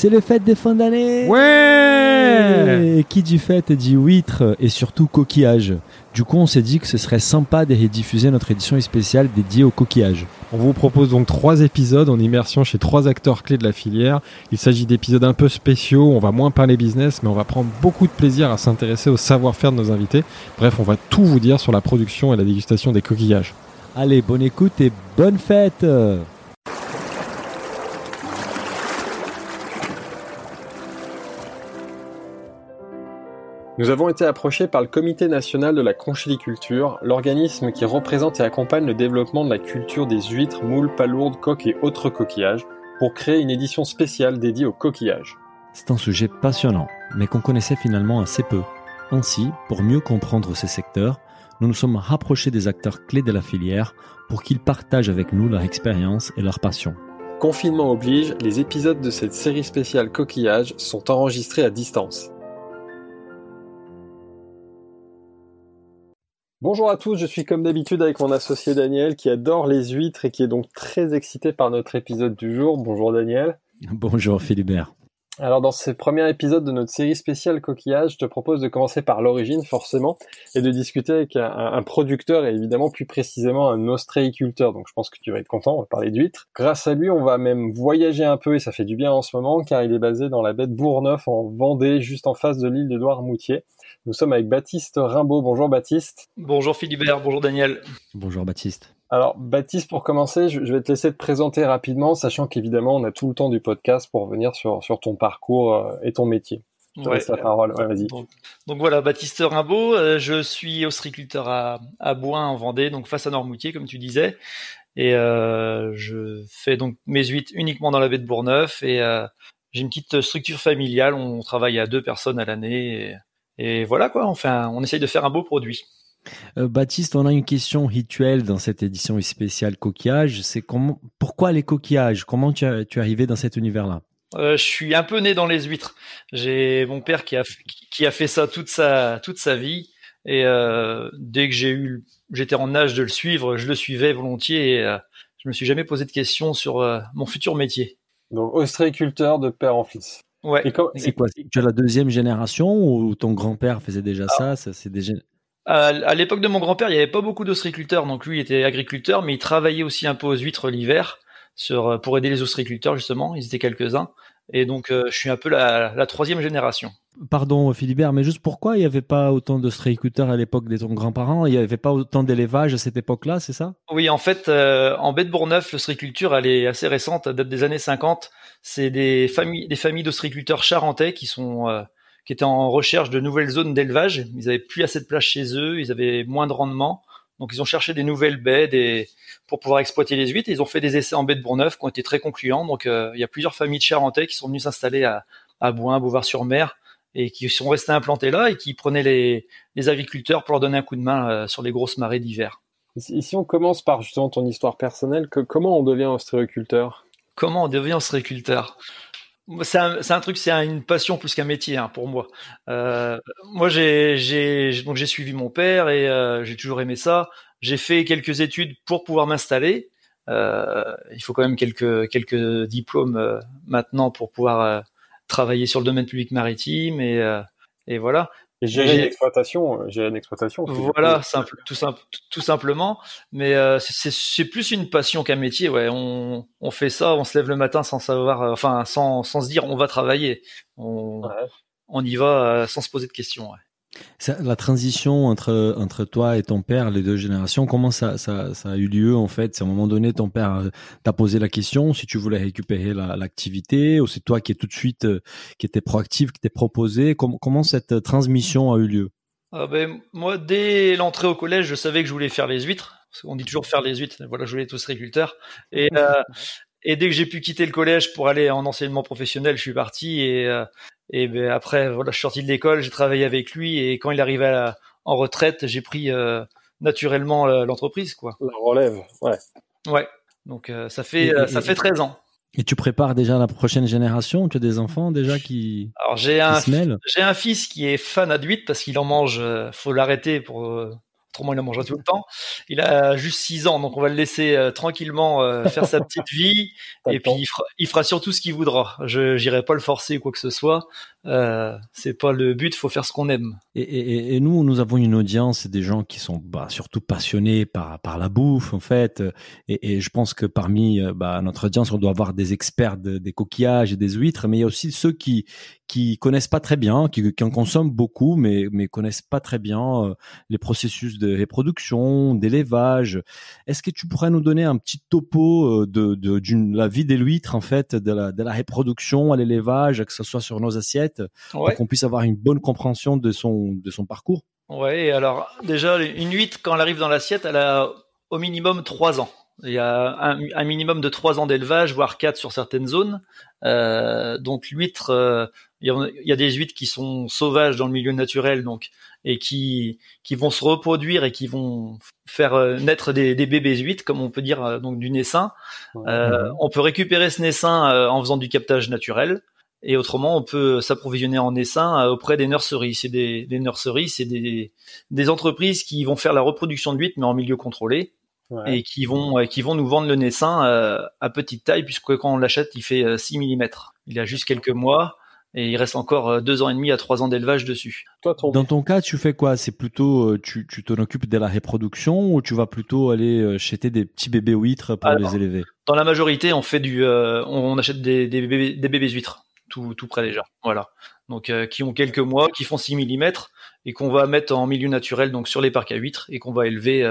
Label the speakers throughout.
Speaker 1: C'est les fêtes des fins d'année
Speaker 2: Ouais
Speaker 1: Et qui dit fête dit huître et surtout coquillage. Du coup, on s'est dit que ce serait sympa de rediffuser notre édition spéciale dédiée au coquillage.
Speaker 2: On vous propose donc trois épisodes en immersion chez trois acteurs clés de la filière. Il s'agit d'épisodes un peu spéciaux, on va moins parler business, mais on va prendre beaucoup de plaisir à s'intéresser au savoir-faire de nos invités. Bref, on va tout vous dire sur la production et la dégustation des coquillages.
Speaker 1: Allez, bonne écoute et bonne fête
Speaker 2: Nous avons été approchés par le Comité national de la conchiliculture, l'organisme qui représente et accompagne le développement de la culture des huîtres, moules, palourdes, coques et autres coquillages, pour créer une édition spéciale dédiée aux coquillages.
Speaker 1: C'est un sujet passionnant, mais qu'on connaissait finalement assez peu. Ainsi, pour mieux comprendre ces secteurs, nous nous sommes rapprochés des acteurs clés de la filière pour qu'ils partagent avec nous leur expérience et leur passion.
Speaker 2: Confinement oblige, les épisodes de cette série spéciale coquillages sont enregistrés à distance. Bonjour à tous, je suis comme d'habitude avec mon associé Daniel qui adore les huîtres et qui est donc très excité par notre épisode du jour. Bonjour Daniel.
Speaker 1: Bonjour Philibert.
Speaker 2: Alors dans ce premier épisode de notre série spéciale coquillage, je te propose de commencer par l'origine forcément et de discuter avec un, producteur et évidemment plus précisément un ostréiculteur. Donc je pense que tu vas être content, on va parler d'huîtres. Grâce à lui, on va même voyager un peu et ça fait du bien en ce moment car il est basé dans la baie de Bourgneuf en Vendée, juste en face de l'île d'Édouard-Moutier. Nous sommes avec Baptiste Rimbaud. Bonjour Baptiste.
Speaker 3: Bonjour Philibert, bonjour Daniel.
Speaker 1: Bonjour Baptiste.
Speaker 2: Alors Baptiste, pour commencer, je vais te laisser te présenter rapidement, sachant qu'évidemment on a tout le temps du podcast pour revenir sur, sur ton parcours euh, et ton métier.
Speaker 3: Ouais, la parole. vas-y. Donc, voilà, Baptiste Rimbaud, euh, je suis ostriculteur à, à Boin en Vendée, donc face à Normoutier, comme tu disais. Et euh, je fais donc mes huîtres uniquement dans la baie de Bourgneuf et j'ai une petite structure familiale. On travaille à deux personnes à l'année. Et voilà quoi, enfin, on essaye de faire un beau produit.
Speaker 1: Euh, Baptiste, on a une question rituelle dans cette édition spéciale coquillage. C'est comment, pourquoi les coquillages? Comment tu, es arrivé dans cet univers-là?
Speaker 3: Euh, Je suis un peu né dans les huîtres. J'ai mon père qui a, qui a fait ça toute sa, toute sa vie. Et euh, dès que j'ai eu, j'étais en âge de le suivre, je le suivais volontiers. Et je me suis jamais posé de questions sur mon futur métier.
Speaker 2: Donc ostréiculteur de père en fils.
Speaker 1: Ouais. C'est quoi Tu es la deuxième génération ou ton grand-père faisait déjà ça, C'est déjà...
Speaker 3: À, l'époque de mon grand-père, il n'y avait pas beaucoup d'ostriculteurs, donc lui il était agriculteur, mais il travaillait aussi un peu aux huîtres l'hiver sur pour aider les ostriculteurs justement. Ils étaient quelques-uns, et donc euh, je suis un peu la, troisième génération.
Speaker 1: Pardon Philibert, mais juste pourquoi il n'y avait pas autant d'ostriculteurs à l'époque de ton grand-parent Il n'y avait pas autant d'élevage à cette époque-là, c'est ça?
Speaker 3: Oui, en fait, euh, en baie de Bourgneuf, l'ostriculture elle est assez récente, elle date des années 50 c'est des familles, des familles d'ostriculteurs charentais qui sont euh, qui étaient en recherche de nouvelles zones d'élevage. Ils avaient plus assez de place chez eux, ils avaient moins de rendement, donc ils ont cherché des nouvelles baies des, pour pouvoir exploiter les huîtres. Ils ont fait des essais en baie de Bourgneuf qui ont été très concluants. Donc euh, il y a plusieurs familles de charentais qui sont venues s'installer à, à Bouin, Beauvoir-sur-Mer, et qui sont restés implantés là et qui prenaient les, les agriculteurs pour leur donner un coup de main euh, sur les grosses marées d'hiver.
Speaker 2: Si on commence par justement ton histoire personnelle, que, comment on devient ostréiculteur
Speaker 3: Comment on devient ostréiculteur c'est un, truc, c'est une passion plus qu'un métier hein, pour moi. Euh, moi, j'ai, donc j'ai suivi mon père et euh, j'ai toujours aimé ça. J'ai fait quelques études pour pouvoir m'installer. Euh, il faut quand même quelques diplômes maintenant pour pouvoir travailler sur le domaine public maritime et voilà.
Speaker 2: Et gérer une exploitation, euh, gérer une exploitation.
Speaker 3: Voilà, simple, tout, simple, tout simplement. Mais euh, c'est plus une passion qu'un métier. Ouais, on, on fait ça, on se lève le matin sans savoir, euh, enfin, sans, sans se dire on va travailler. On, on y va sans se poser de questions. Ouais
Speaker 1: la transition entre, entre toi et ton père, les deux générations, comment ça, ça, ça a eu lieu en fait? C'est à un moment donné, ton père euh, t'a posé la question si tu voulais récupérer l'activité ou c'est toi qui est tout de suite euh, qui était proactif, qui t'es proposé? Comment, comment cette transmission a eu lieu?
Speaker 3: Ah ben, Moi, dès l'entrée au collège, je savais que je voulais faire les huîtres. On dit toujours faire les huîtres. Voilà, je voulais être ostréiculteur. Et, euh, et dès que j'ai pu quitter le collège pour aller en enseignement professionnel, je suis parti et, euh, et ben après voilà, je suis sorti de l'école, j'ai travaillé avec lui et quand il arrivait en retraite, j'ai pris euh, naturellement euh, l'entreprise quoi.
Speaker 2: La relève, ouais.
Speaker 3: Ouais. Donc ça fait ça fait 13 ans.
Speaker 1: Et tu prépares déjà la prochaine génération? Tu as des enfants déjà qui
Speaker 3: Alors j'ai un j'ai un fils qui est fan adduite parce qu'il en mange faut l'arrêter pour autrement il en mangera tout le temps. Il a juste 6 ans, donc on va le laisser euh, tranquillement euh, faire sa petite vie, et puis il fera, il fera, surtout ce qu'il voudra. Je n'irai pas le forcer ou quoi que ce soit. Euh, c'est pas le but, faut faire ce qu'on aime.
Speaker 1: Et, nous, nous avons une audience, des gens qui sont bah, surtout passionnés par la bouffe en fait. Et, je pense que parmi bah, notre audience, on doit avoir des experts de, des coquillages et des huîtres, mais il y a aussi ceux qui qui connaissent pas très bien, qui, en consomment beaucoup, mais mais connaissent pas très bien les processus de reproduction, d'élevage. Est-ce que tu pourrais nous donner un petit topo de, de la vie des huîtres en fait, de la, de la reproduction à l'élevage, que ce soit sur nos assiettes, pour qu'on puisse avoir une bonne compréhension de son de son parcours
Speaker 3: Ouais, alors déjà une huître quand elle arrive dans l'assiette, elle a au minimum trois ans. Il y a un, minimum de trois ans d'élevage, voire quatre sur certaines zones. Euh, donc l'huître, euh, il y, a, des huîtres qui sont sauvages dans le milieu naturel, donc et qui qui vont se reproduire et qui vont faire euh, naître des, des bébés huîtres, comme on peut dire euh, donc du naissin. Euh, on peut récupérer ce naissin en faisant du captage naturel. Et autrement, on peut s'approvisionner en naissin auprès des nurseries. C'est des, des nurseries, c'est des, des entreprises qui vont faire la reproduction d'huîtres, mais en milieu contrôlé et qui vont euh, qui vont nous vendre le naissin euh, à petite taille puisque quand on l'achète il fait 6 euh, mm. Il a juste quelques mois et il reste encore deux ans et demi à trois ans d'élevage dessus.
Speaker 1: Dans ton cas, tu fais quoi? C'est plutôt tu tu t'en occupes de la reproduction ou tu vas plutôt aller jeter des petits bébés huîtres pour les élever?
Speaker 3: Dans la majorité, on fait du on achète des, des bébés des bébés huîtres tout tout près déjà. Voilà. Donc qui ont quelques mois, qui font 6 mm et qu'on va mettre en milieu naturel donc sur les parcs à huîtres et qu'on va élever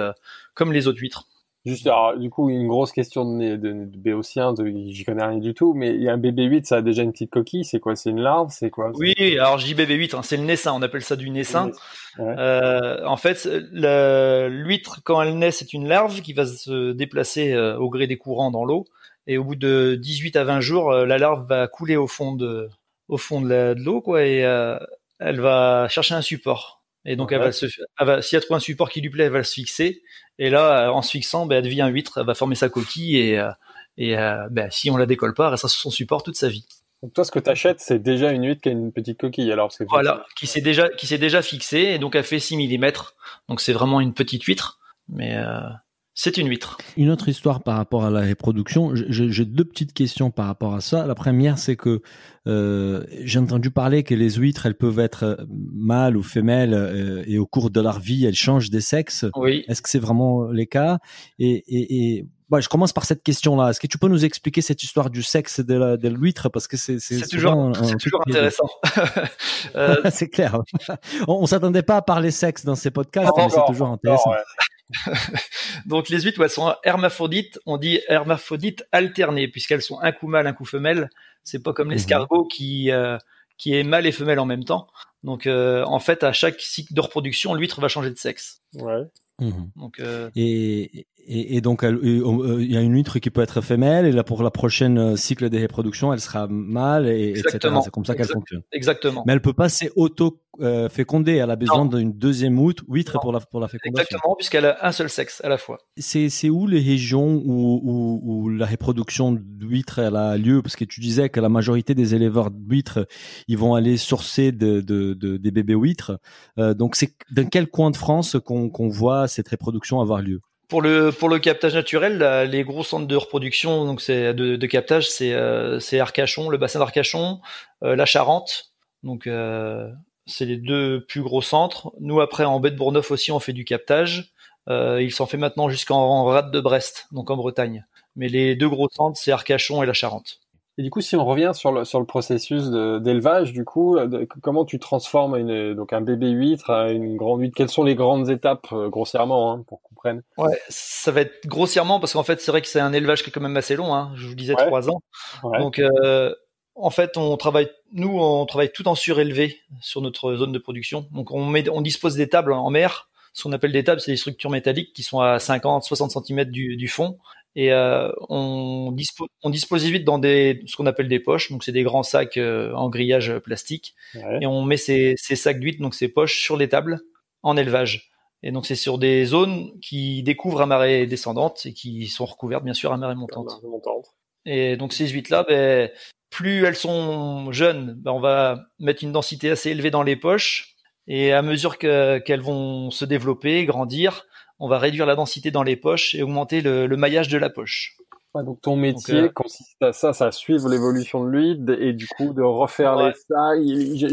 Speaker 3: comme les autres huîtres.
Speaker 2: Juste, alors, du coup, une grosse question de, de, de béotien, j'y connais rien du tout, mais il y a un bébé 8, ça a déjà une petite coquille, c'est quoi? C'est une larve? C'est quoi
Speaker 3: Oui, alors je dis bébé 8, hein, c'est le naissin, on appelle ça du naissin. Euh, en fait, l'huître, quand elle naît, c'est une larve qui va se déplacer euh, au gré des courants dans l'eau, et au bout de 18 à 20 jours, euh, la larve va couler au fond de, au fond de l'eau, quoi, et euh, elle va chercher un support. Et donc, elle va se, elle va, s'il y a trouvé un support qui lui plaît, elle va se fixer. Et là, en se fixant, ben, elle devient huître, elle va former sa coquille et, euh, et euh, ben, si on la décolle pas, elle restera sur son support toute sa vie.
Speaker 2: Donc toi, ce que tu achètes, c'est déjà une huître qui a une petite coquille. Alors c'est
Speaker 3: voilà, qui s'est déjà qui s'est déjà fixée et donc elle fait 6 mm. Donc c'est vraiment une petite huître, mais euh, c'est une huître.
Speaker 1: Une autre histoire par rapport à la reproduction. J'ai deux petites questions par rapport à ça. La première, c'est que euh, j'ai entendu parler que les huîtres, elles peuvent être euh, mâles ou femelles euh, et au cours de leur vie, elles changent de sexe.
Speaker 3: Oui.
Speaker 1: Est-ce que c'est vraiment les cas? Et, et, et je commence par cette question-là. Est-ce que tu peux nous expliquer cette histoire du sexe de l'huître? Parce que c'est
Speaker 3: toujours, toujours intéressant.
Speaker 1: euh... c'est clair. on, on s'attendait pas à parler sexe dans ces podcasts, mais c'est toujours intéressant.
Speaker 3: Donc les huîtres, elles sont hermaphrodites. On dit hermaphrodites alternées puisqu'elles sont un coup mâle, un coup femelle. C'est pas comme mhm. l'escargot qui euh, qui est mâle et femelle en même temps. Donc euh, en fait, à chaque cycle de reproduction, l'huître va changer de sexe.
Speaker 2: Ouais.
Speaker 1: Mhm. Donc, euh... et, et, et, donc, euh, il y a une huître qui peut être femelle, et là, pour la prochaine euh, cycle de reproduction, elle sera mâle, et, etc. C'est comme ça qu'elle fonctionne.
Speaker 3: Exactement.
Speaker 1: Mais elle peut pas s'auto euh, féconder. Elle a besoin d'une deuxième huître pour la, pour la fécondation.
Speaker 3: Exactement, puisqu'elle a un seul sexe à la fois.
Speaker 1: C'est, c'est où les régions où, où, où la reproduction d'huîtres a lieu? Parce que tu disais que la majorité des éleveurs d'huîtres, ils vont aller sourcer de, de, de des bébés huîtres. Euh, donc, c'est dans quel coin de France qu'on, qu'on voit cette reproduction avoir lieu?
Speaker 3: Pour le pour le captage naturel, les gros centres de reproduction, donc c'est de, de captage, c'est euh, c'est Arcachon, le bassin d'Arcachon, euh, la Charente, donc euh, c'est les deux plus gros centres. Nous après en baie de Bourneuf aussi on fait du captage. il s'en fait maintenant jusqu'en rade de Brest, donc en Bretagne. Mais les deux gros centres c'est Arcachon et la Charente.
Speaker 2: Et du coup, si on revient sur le, sur le processus d'élevage, du coup, comment tu transformes une, donc un bébé huître à une grande huître? Quelles sont les grandes étapes, grossièrement, hein, pour
Speaker 3: Ouais, ça va être grossièrement parce qu'en fait, c'est vrai que c'est un élevage qui est quand même assez long. Hein. Je vous disais trois ans. Donc, euh, en fait, on travaille, nous, on travaille tout en surélevé sur notre zone de production. Donc, on met, on dispose des tables en mer. Ce qu'on appelle des tables, c'est des structures métalliques qui sont à 50, 60 cm du, du fond. Et euh, on, dispose, on dispose vite dans des, ce qu'on appelle des poches. Donc, c'est des grands sacs euh, en grillage plastique. Et on met ces, ces sacs d'huîtres, donc ces poches, sur les tables en élevage. Et donc c'est sur des zones qui découvrent à marée descendante et qui sont recouvertes bien sûr à marée montante. Et donc ces huîtres-là, ben, plus elles sont jeunes, ben, on va mettre une densité assez élevée dans les poches. Et à mesure qu'elles vont se développer, grandir, on va réduire la densité dans les poches et augmenter le, maillage de la poche.
Speaker 2: donc ton métier euh, consiste à ça, ça à suivre l'évolution de l'huile et du coup de refaire les ça.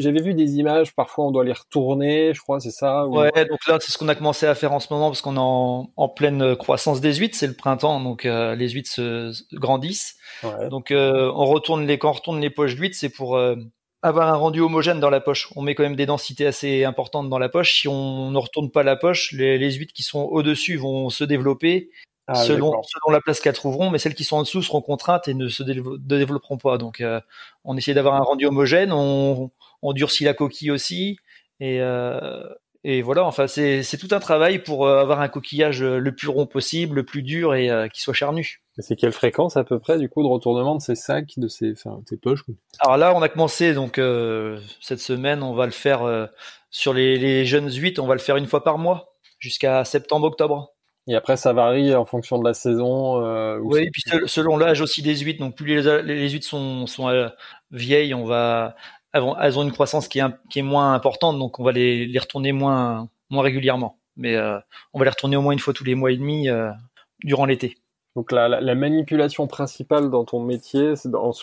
Speaker 2: J'avais vu des images, parfois on doit les retourner, je crois, c'est ça.
Speaker 3: Ouais, donc là c'est ce qu'on a commencé à faire en ce moment parce qu'on est en, pleine croissance des huîtres, c'est le printemps, donc euh, les huîtres se, grandissent. Donc euh, on retourne les quand on retourne les poches d'huîtres, c'est pour avoir un rendu homogène dans la poche. On met quand même des densités assez importantes dans la poche. Si on ne retourne pas la poche, les, les huîtres qui sont au-dessus vont se développer ah, selon, selon la place qu'elles trouveront, mais celles qui sont en dessous seront contraintes et ne se développeront pas. Donc, euh, on essaie d'avoir un rendu homogène, on, on, durcit la coquille aussi, et, euh, et voilà. Enfin, c'est tout un travail pour euh, avoir un coquillage le plus rond possible, le plus dur et euh, qui soit charnu.
Speaker 2: C'est quelle fréquence à peu près du coup de retournement de ces sacs, de ces, enfin, ces poches
Speaker 3: Alors là, on a commencé donc euh, cette semaine, on va le faire euh, sur les, les, jeunes huîtres, on va le faire une fois par mois jusqu'à septembre-octobre.
Speaker 2: Et après, ça varie en fonction de la saison. Euh,
Speaker 3: oui, et puis selon l'âge aussi des huîtres. Donc plus les, les huîtres sont, sont euh, vieilles, on va elles ont une croissance qui est, qui est moins importante, donc on va les, les retourner moins moins régulièrement. Mais on va les retourner au moins une fois tous les mois et demi durant l'été.
Speaker 2: Donc la, la, manipulation principale dans ton métier,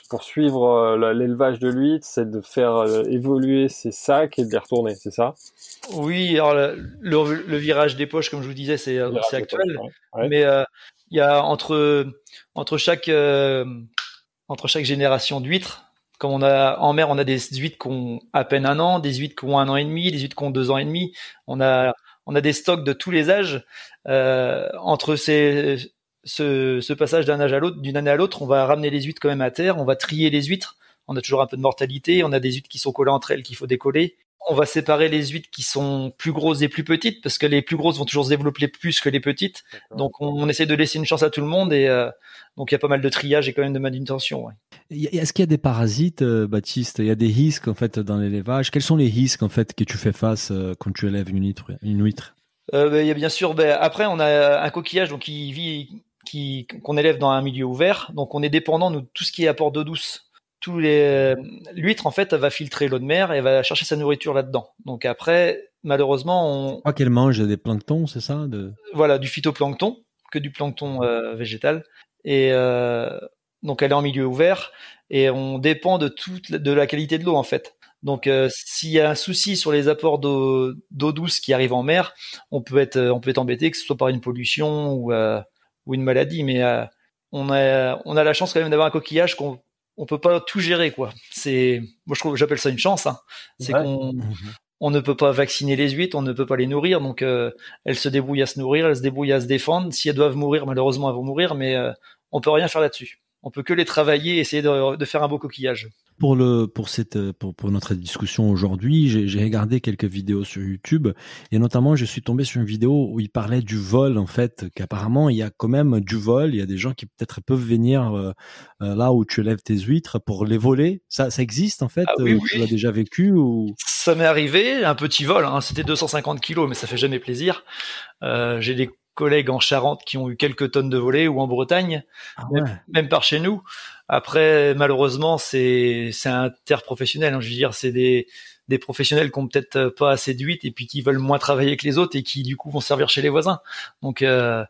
Speaker 2: pour suivre euh, l'élevage de l'huître, c'est de faire euh, évoluer ces sacs et de les retourner, c'est ça?
Speaker 3: Oui, alors le, le, virage des poches, comme je vous disais, c'est euh, actuel, mais il y a entre entre chaque entre chaque génération d'huîtres, comme on a en mer, on a des huîtres qui ont à peine un an, des huîtres qui ont un an et demi, des huîtres qui ont deux ans et demi. On a on a des stocks de tous les âges. entre ces ce, passage d'un âge à l'autre, d'une année à l'autre, on va ramener les huîtres quand même à terre, on va trier les huîtres. On a toujours un peu de mortalité, on a des huîtres qui sont collées entre elles qu'il faut décoller. On va séparer les huîtres qui sont plus grosses et plus petites parce que les plus grosses vont toujours se développer plus que les petites. Donc on, essaie de laisser une chance à tout le monde et euh, donc il y a pas mal de triage et quand même de manutention. Ouais.
Speaker 1: Est-ce qu'il y a des parasites, euh, Baptiste? Il y a des risques en fait dans l'élevage. Quels sont les risques en fait que tu fais face euh, quand tu élèves une huître, une huître?
Speaker 3: Ben, y a bien sûr. Ben, après on a un coquillage donc qui vit qui qu'on élève dans un milieu ouvert. Donc on est dépendant de tout ce qui est apport d'eau douce. Tous les l'huître en fait elle va filtrer l'eau de mer et elle va chercher sa nourriture là-dedans. Donc après malheureusement on
Speaker 1: crois qu'elle mange des planctons, c'est ça de...
Speaker 3: Voilà, du phytoplancton, que du plancton euh, végétal et euh, donc elle est en milieu ouvert et on dépend de toute de la qualité de l'eau en fait. Donc euh, s'il y a un souci sur les apports d'eau douce qui arrivent en mer, on peut être on peut être embêté que ce soit par une pollution ou ou une maladie, mais euh, on a on a la chance quand même d'avoir un coquillage qu'on on peut pas tout gérer quoi. C'est moi je trouve j'appelle ça une chance. Hein. C'est qu'on mhm. on ne peut pas vacciner les huîtres, on ne peut pas les nourrir, donc euh, elles se débrouillent à se nourrir, elles se débrouillent à se défendre. Si elles doivent mourir, malheureusement elles vont mourir, mais euh, on peut rien faire là-dessus. On peut que les travailler, essayer de, de faire un beau coquillage.
Speaker 1: Pour le pour cette pour, pour notre discussion aujourd'hui, j'ai regardé quelques vidéos sur YouTube et notamment je suis tombé sur une vidéo où il parlait du vol en fait qu'apparemment il y a quand même du vol, il y a des gens qui peut-être peuvent venir euh, euh, là où tu élèves tes huîtres pour les voler. Ça ça existe en fait, ah oui, euh, tu l'as déjà vécu ou?
Speaker 3: Ça m'est arrivé, un petit vol, hein, c'était 250 kilos, mais ça fait jamais plaisir. Euh, j'ai des collègues en Charente qui ont eu quelques tonnes de volets ou en Bretagne, ah même, par chez nous. Après, malheureusement, c'est c'est interprofessionnel. Hein. Je veux dire, c'est des des professionnels qui ont peut-être pas assez d'huîtres et puis qui veulent moins travailler que les autres et qui du coup vont servir chez les voisins. Donc euh,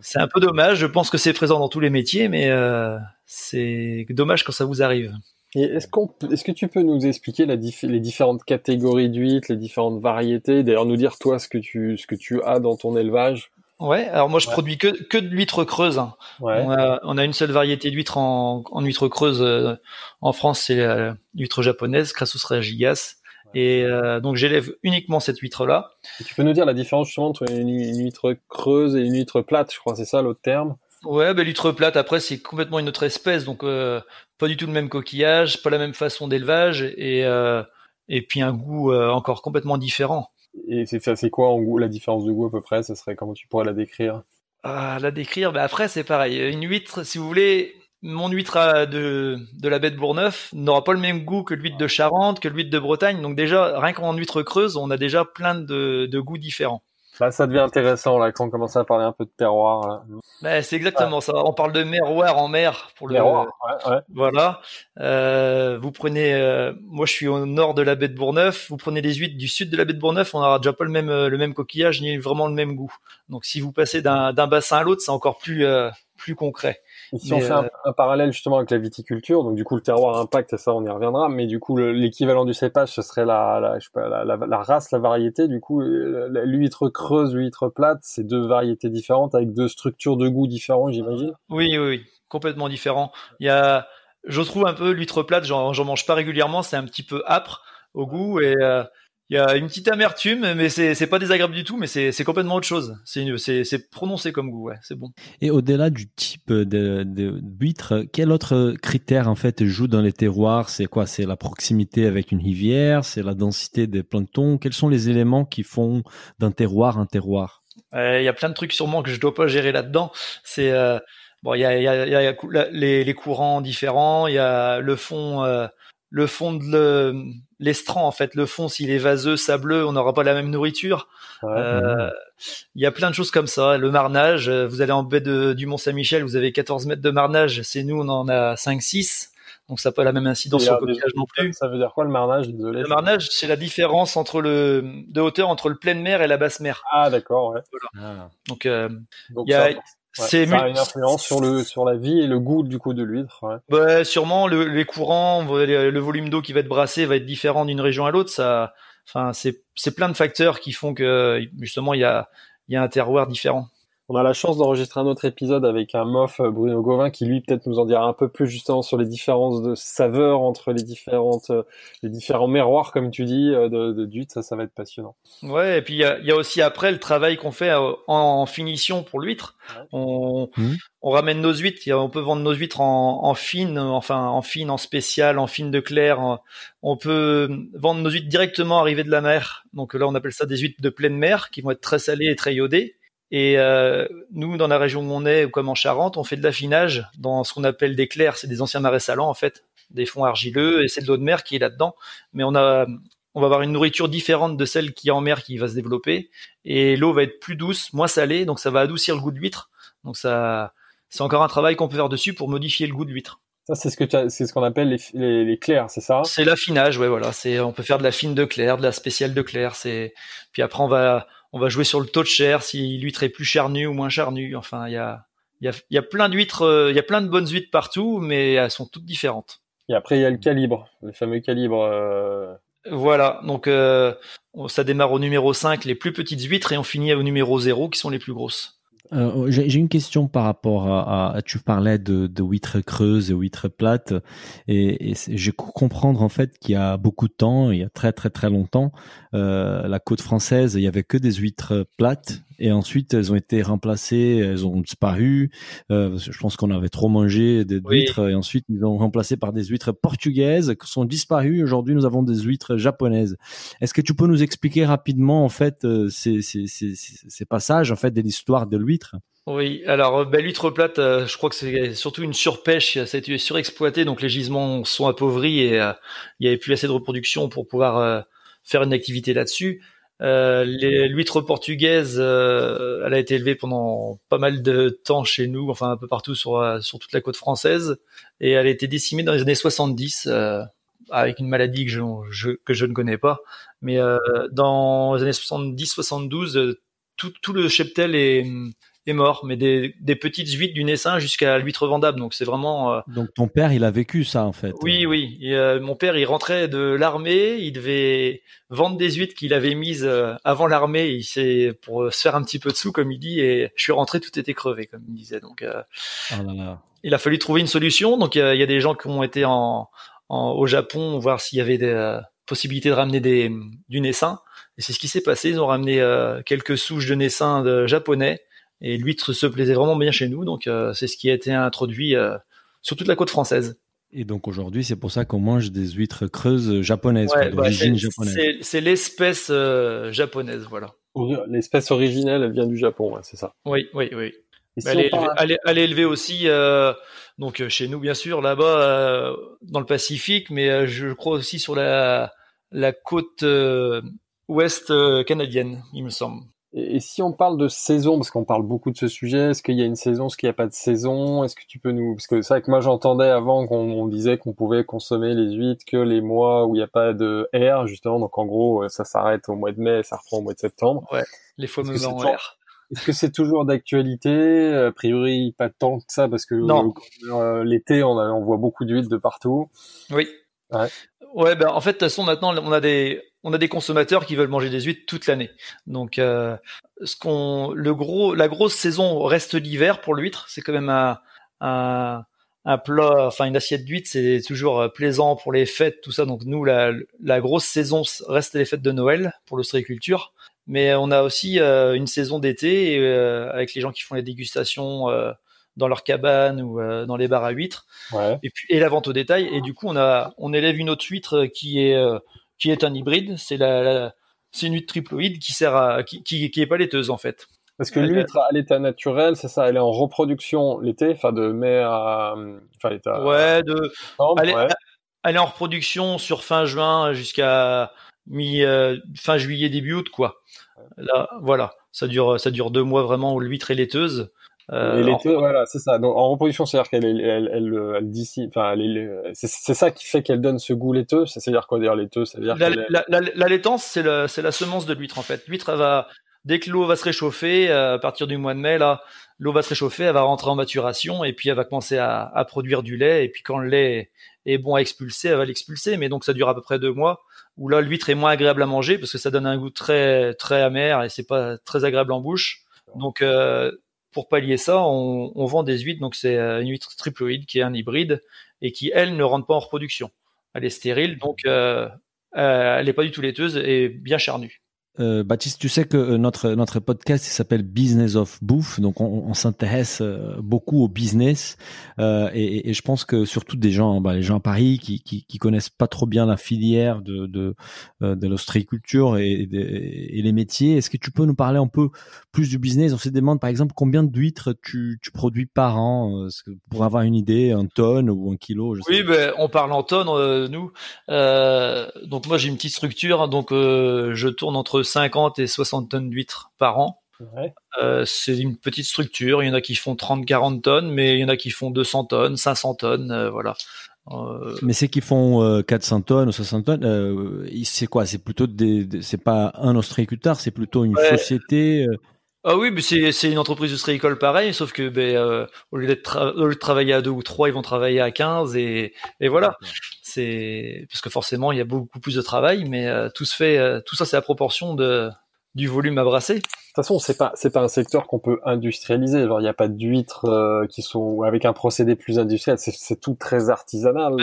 Speaker 3: c'est un peu dommage. Je pense que c'est présent dans tous les métiers, mais euh, c'est dommage quand ça vous arrive.
Speaker 2: est-ce qu'on, est-ce que tu peux nous expliquer la les différentes catégories d'huîtres, les différentes variétés, d'ailleurs nous dire toi ce que tu, ce que tu as dans ton élevage
Speaker 3: Ouais, alors moi je produis que, que de l'huître creuse. Hein. On, a, on, a, une seule variété d'huître en, en huître creuse euh, en France, c'est l'huître japonaise, Crassus regigas. Et euh, donc j'élève uniquement cette huître-là.
Speaker 2: Tu peux nous dire la différence justement entre une, huître creuse et une huître plate, je crois, c'est ça l'autre terme?
Speaker 3: Ouais, ben l'huître plate après c'est complètement une autre espèce, donc euh, pas du tout le même coquillage, pas la même façon d'élevage et et puis un goût encore complètement différent.
Speaker 2: Et c'est c'est quoi en goût, la différence de goût à peu près? Ça serait comment tu pourrais la décrire?
Speaker 3: Ah, La décrire, bah après c'est pareil. Une huître, si vous voulez, mon huître de, de la baie de Bourgneuf n'aura pas le même goût que l'huître de Charente, que l'huître de Bretagne. Donc déjà, rien qu'en huître creuse, on a déjà plein de, de goûts différents.
Speaker 2: Là, ça devient intéressant là quand on commence à parler un peu de terroir.
Speaker 3: Là. c'est exactement ça. On parle de merroir en mer pour le.
Speaker 2: Ouais, ouais.
Speaker 3: Voilà. Euh, vous prenez, euh, moi je suis au nord de la baie de Bourgneuf. Vous prenez des huîtres du sud de la baie de Bourgneuf, on n'aura déjà pas le même le même coquillage ni vraiment le même goût. Donc si vous passez d'un bassin à l'autre, c'est encore plus plus concret.
Speaker 2: Si on fait euh, un, parallèle justement avec la viticulture, donc du coup le terroir impact, ça on y reviendra, mais du coup l'équivalent du cépage, ce serait la, la, je sais pas, la, la, race, la variété. Du coup, l'huître creuse, l'huître plate, c'est deux variétés différentes avec deux structures de goût différentes, j'imagine.
Speaker 3: Oui, oui, oui, complètement différent. Il y a, je trouve un peu l'huître plate, j'en mange pas régulièrement, c'est un petit peu âpre au goût et euh, il y a une petite amertume, mais c'est pas désagréable du tout, mais c'est complètement autre chose. C'est prononcé comme goût, ouais, c'est bon.
Speaker 1: Et au-delà du type de d'huître, quel autre critère en fait joue dans les terroirs? C'est quoi? C'est la proximité avec une rivière, c'est la densité des planctons? Quels sont les éléments qui font d'un terroir un terroir?
Speaker 3: Il y a plein de trucs sûrement que je dois pas gérer là-dedans. C'est euh, bon, il y a, y, a, y a les, les courants différents, il y a le fond. Euh, le fond de l'estran en fait. Le fond s'il est vaseux sableux on n'aura pas la même nourriture. Euh, il y a plein de choses comme ça. Le marnage euh, vous allez en baie du Mont Saint-Michel vous avez 14 mètres de marnage. C'est nous on en a 5 6 donc ça n'a pas la même incidence sur le coquillage non plus.
Speaker 2: ça veut dire quoi le marnage? Désolé,
Speaker 3: le marnage c'est la différence entre le de hauteur entre le pleine mer et la basse mer.
Speaker 2: Ah d'accord ouais.
Speaker 3: Ah. donc, euh, il y a
Speaker 2: c'est ça a une influence sur le sur la vie et le goût du coup de l'huître. Ouais.
Speaker 3: Bah, sûrement le, les courants, le volume d'eau qui va être brassé va être différent d'une région à l'autre. Ça, enfin c'est c'est plein de facteurs qui font que justement il y a il y a un terroir différent.
Speaker 2: On a la chance d'enregistrer un autre épisode avec un mof euh, Bruno Gauvin qui lui peut-être nous en dira un peu plus justement sur les différences de saveurs entre les différentes euh, les différents miroirs comme tu dis euh, de, de ça ça va être passionnant.
Speaker 3: Ouais et puis il y a, y a, aussi après le travail qu'on fait en, finition pour l'huître. On, mmh. on ramène nos huîtres, on peut vendre nos huîtres en, en fine, enfin en fine, en spécial, en fine de clair. On peut vendre nos huîtres directement arrivées de la mer. Donc là on appelle ça des huîtres de pleine mer qui vont être très salées et très iodées. Et euh, nous, dans la région où on est, comme en Charente, on fait de l'affinage dans ce qu'on appelle des clairs. C'est des anciens marais salants, en fait, des fonds argileux, et c'est de l'eau de mer qui est là-dedans. Mais on a, on va avoir une nourriture différente de celle qui est en mer qui va se développer, et l'eau va être plus douce, moins salée, donc ça va adoucir le goût de l'huître. Donc ça, c'est encore un travail qu'on peut faire dessus pour modifier le goût de l'huître.
Speaker 2: Ça, c'est ce que c'est ce qu'on appelle les, les, les clairs, c'est ça?
Speaker 3: C'est l'affinage, ouais, voilà. C'est, on peut faire de la fine de clair, de la spéciale de clair. C'est, puis après on va, on va jouer sur le taux de chair, si l'huître est plus charnue ou moins charnue. Enfin, il y a, y, a, y a plein d'huîtres, euh, il y a plein de bonnes huîtres partout, mais elles sont toutes différentes.
Speaker 2: Et après, il y a le calibre, le fameux calibre. Euh...
Speaker 3: Voilà, donc euh, ça démarre au numéro 5, les plus petites huîtres, et on finit au numéro 0, qui sont les plus grosses.
Speaker 1: Euh, J'ai une question par rapport à, tu parlais de, huîtres creuses et huîtres plates et, et je comprendre en fait qu'il y a beaucoup de temps, il y a très très très longtemps, euh, la côte française, il y avait que des huîtres plates et ensuite elles ont été remplacées, elles ont disparu. Euh, je pense qu'on avait trop mangé des huîtres et ensuite ils ont remplacé par des huîtres portugaises qui sont disparues. Aujourd'hui nous avons des huîtres japonaises. Est-ce que tu peux nous expliquer rapidement en fait euh, ces, ces, ces, ces passages en fait de l'histoire de l'huître?
Speaker 3: Oui, alors ben, l'huître plate, euh, je crois que c'est surtout une surpêche, ça a été surexploité, donc les gisements sont appauvris et euh, il n'y avait plus assez de reproduction pour pouvoir faire une activité là-dessus. Euh, l'huître portugaise, euh, elle a été élevée pendant pas mal de temps chez nous, enfin un peu partout sur, euh, sur toute la côte française, et elle a été décimée dans les années 70 euh, avec une maladie que je, que je ne connais pas. Mais dans les années 70-72, tout, tout le cheptel est, est mort, mais des, des petites huîtres du naissin jusqu'à l'huître vendable. Donc c'est vraiment. Euh,
Speaker 1: Donc ton père, il a vécu ça en fait.
Speaker 3: Oui, oui. Euh, mon père, il rentrait de l'armée, il devait vendre des huîtres qu'il avait mises euh, avant l'armée, il s'est pour se faire un petit peu de sous, comme il dit. Et je suis rentré, tout était crevé, comme il disait. Donc oh là là. il a fallu trouver une solution. Donc il y, a des gens qui ont été en, en au Japon voir s'il y avait des possibilités de ramener des du naissin. Et c'est ce qui s'est passé. Ils ont ramené quelques souches de naissin de japonais et l'huître se plaisait vraiment bien chez nous, donc euh, c'est ce qui a été introduit euh, sur toute la côte française.
Speaker 1: Et donc aujourd'hui, c'est pour ça qu'on mange des huîtres creuses japonaises, d'origine japonaise.
Speaker 3: C'est l'espèce euh, japonaise, voilà.
Speaker 2: L'espèce originelle, elle vient du Japon, c'est ça.
Speaker 3: Oui, oui, oui. elle, est élevée, aussi, donc chez nous bien sûr, là-bas dans le Pacifique, mais je crois aussi sur la, la côte ouest canadienne, il me semble.
Speaker 2: Et, si on parle de saison, parce qu'on parle beaucoup de ce sujet, est-ce qu'il y a une saison, est-ce qu'il n'y a pas de saison? Est-ce que tu peux nous... Parce que c'est vrai que moi j'entendais avant qu'on disait qu'on pouvait consommer les huîtres que les mois où il n'y a pas de air, justement. Donc en gros, ça s'arrête au mois de mai, ça reprend au mois de septembre.
Speaker 3: Ouais, les fameux en air.
Speaker 2: Est-ce que c'est toujours d'actualité? A priori, pas tant que ça, parce que euh, l'été, on, on voit beaucoup d'huîtres de partout.
Speaker 3: Oui. Ouais. Ouais, ben en fait, de toute façon, maintenant, on a des, on a des consommateurs qui veulent manger des huîtres toute l'année. Donc, euh, ce qu'on, le gros, la grosse saison reste l'hiver pour l'huître. C'est quand même un, un, un plat, enfin une assiette d'huître, c'est toujours euh, plaisant pour les fêtes, tout ça. Donc nous, la, la grosse saison reste les fêtes de Noël pour l'ostréiculture. Mais on a aussi euh, une saison d'été euh, avec les gens qui font les dégustations dans leur cabane ou euh, dans les bars à huîtres. Ouais. Et puis et la vente au détail. Et du coup, on a on élève une autre huître qui est euh, qui est un hybride. C'est la, c'est une huître triploïde qui sert à qui, qui, qui est pas laiteuse en fait.
Speaker 2: Parce que l'huître à l'état naturel, c'est ça, elle est en reproduction l'été, enfin de mai à, enfin l'état.
Speaker 3: Ouais, de. elle, est, elle, est, en reproduction sur fin juin jusqu'à mi euh, fin juillet début août quoi. Là, voilà, ça dure ça dure deux mois vraiment où l'huître est laiteuse.
Speaker 2: Euh, voilà, c'est ça. Donc, en reproduction, c'est-à-dire qu'elle elle, elle, elle, elle dissipe, enfin, c'est ça qui fait qu'elle donne ce goût laiteux. C'est-à-dire quoi dire laiteux C'est-à-dire
Speaker 3: la, la, la, la, laitance, c'est la, la semence de l'huître en fait. L'huître, elle va dès que l'eau va se réchauffer, euh, à partir du mois de mai, là, l'eau va se réchauffer, elle va rentrer en maturation et puis elle va commencer à, à produire du lait. Et puis quand le lait est bon à expulser, elle va l'expulser. Mais donc ça dure à peu près deux mois. Où là, l'huître est moins agréable à manger parce que ça donne un goût très très amer et c'est pas très agréable en bouche. Donc euh, pour pallier ça, on, vend des huîtres, donc c'est euh, une huître triploïde qui est un hybride et qui, elle, ne rentre pas en reproduction. Elle est stérile, donc euh, euh elle n'est pas du tout laiteuse et bien charnue.
Speaker 1: Euh, Baptiste, tu sais que euh, notre notre podcast s'appelle Business of Bouffe, donc on, on s'intéresse euh, beaucoup au business euh, et, et, je pense que surtout des gens, bah, les gens à Paris qui, qui, qui connaissent pas trop bien la filière de de, de l'ostréiculture et, et, les métiers. Est-ce que tu peux nous parler un peu plus du business? On se demande par exemple combien d'huîtres tu, tu produis par an, pour avoir une idée, un tonne ou un kilo.
Speaker 3: Je oui, ben, on parle en tonnes nous. donc moi j'ai une petite structure, donc je tourne entre 50 et 60 tonnes d'huîtres par an. Euh, c'est une petite structure. Il y en a qui font 30-40 tonnes, mais il y en a qui font 200 tonnes, 500 tonnes, euh, voilà.
Speaker 1: Euh, mais c'est qui font 400 tonnes ou 60 tonnes, c'est quoi? C'est plutôt des, c'est pas un ostréiculteur, c'est plutôt une société.
Speaker 3: Ah oui, mais c'est une entreprise ostréicole pareil, sauf que ben, au lieu d'être de travailler à deux ou trois, ils vont travailler à 15 et, et voilà. C'est parce que forcément il y a beaucoup plus de travail, mais tout se fait, tout ça c'est à proportion de du volume à brasser. De toute
Speaker 2: façon, c'est pas c'est pas un secteur qu'on peut industrialiser. Genre, il n'y a pas d'huîtres euh, qui sont avec un procédé plus industriel. C'est tout très artisanal.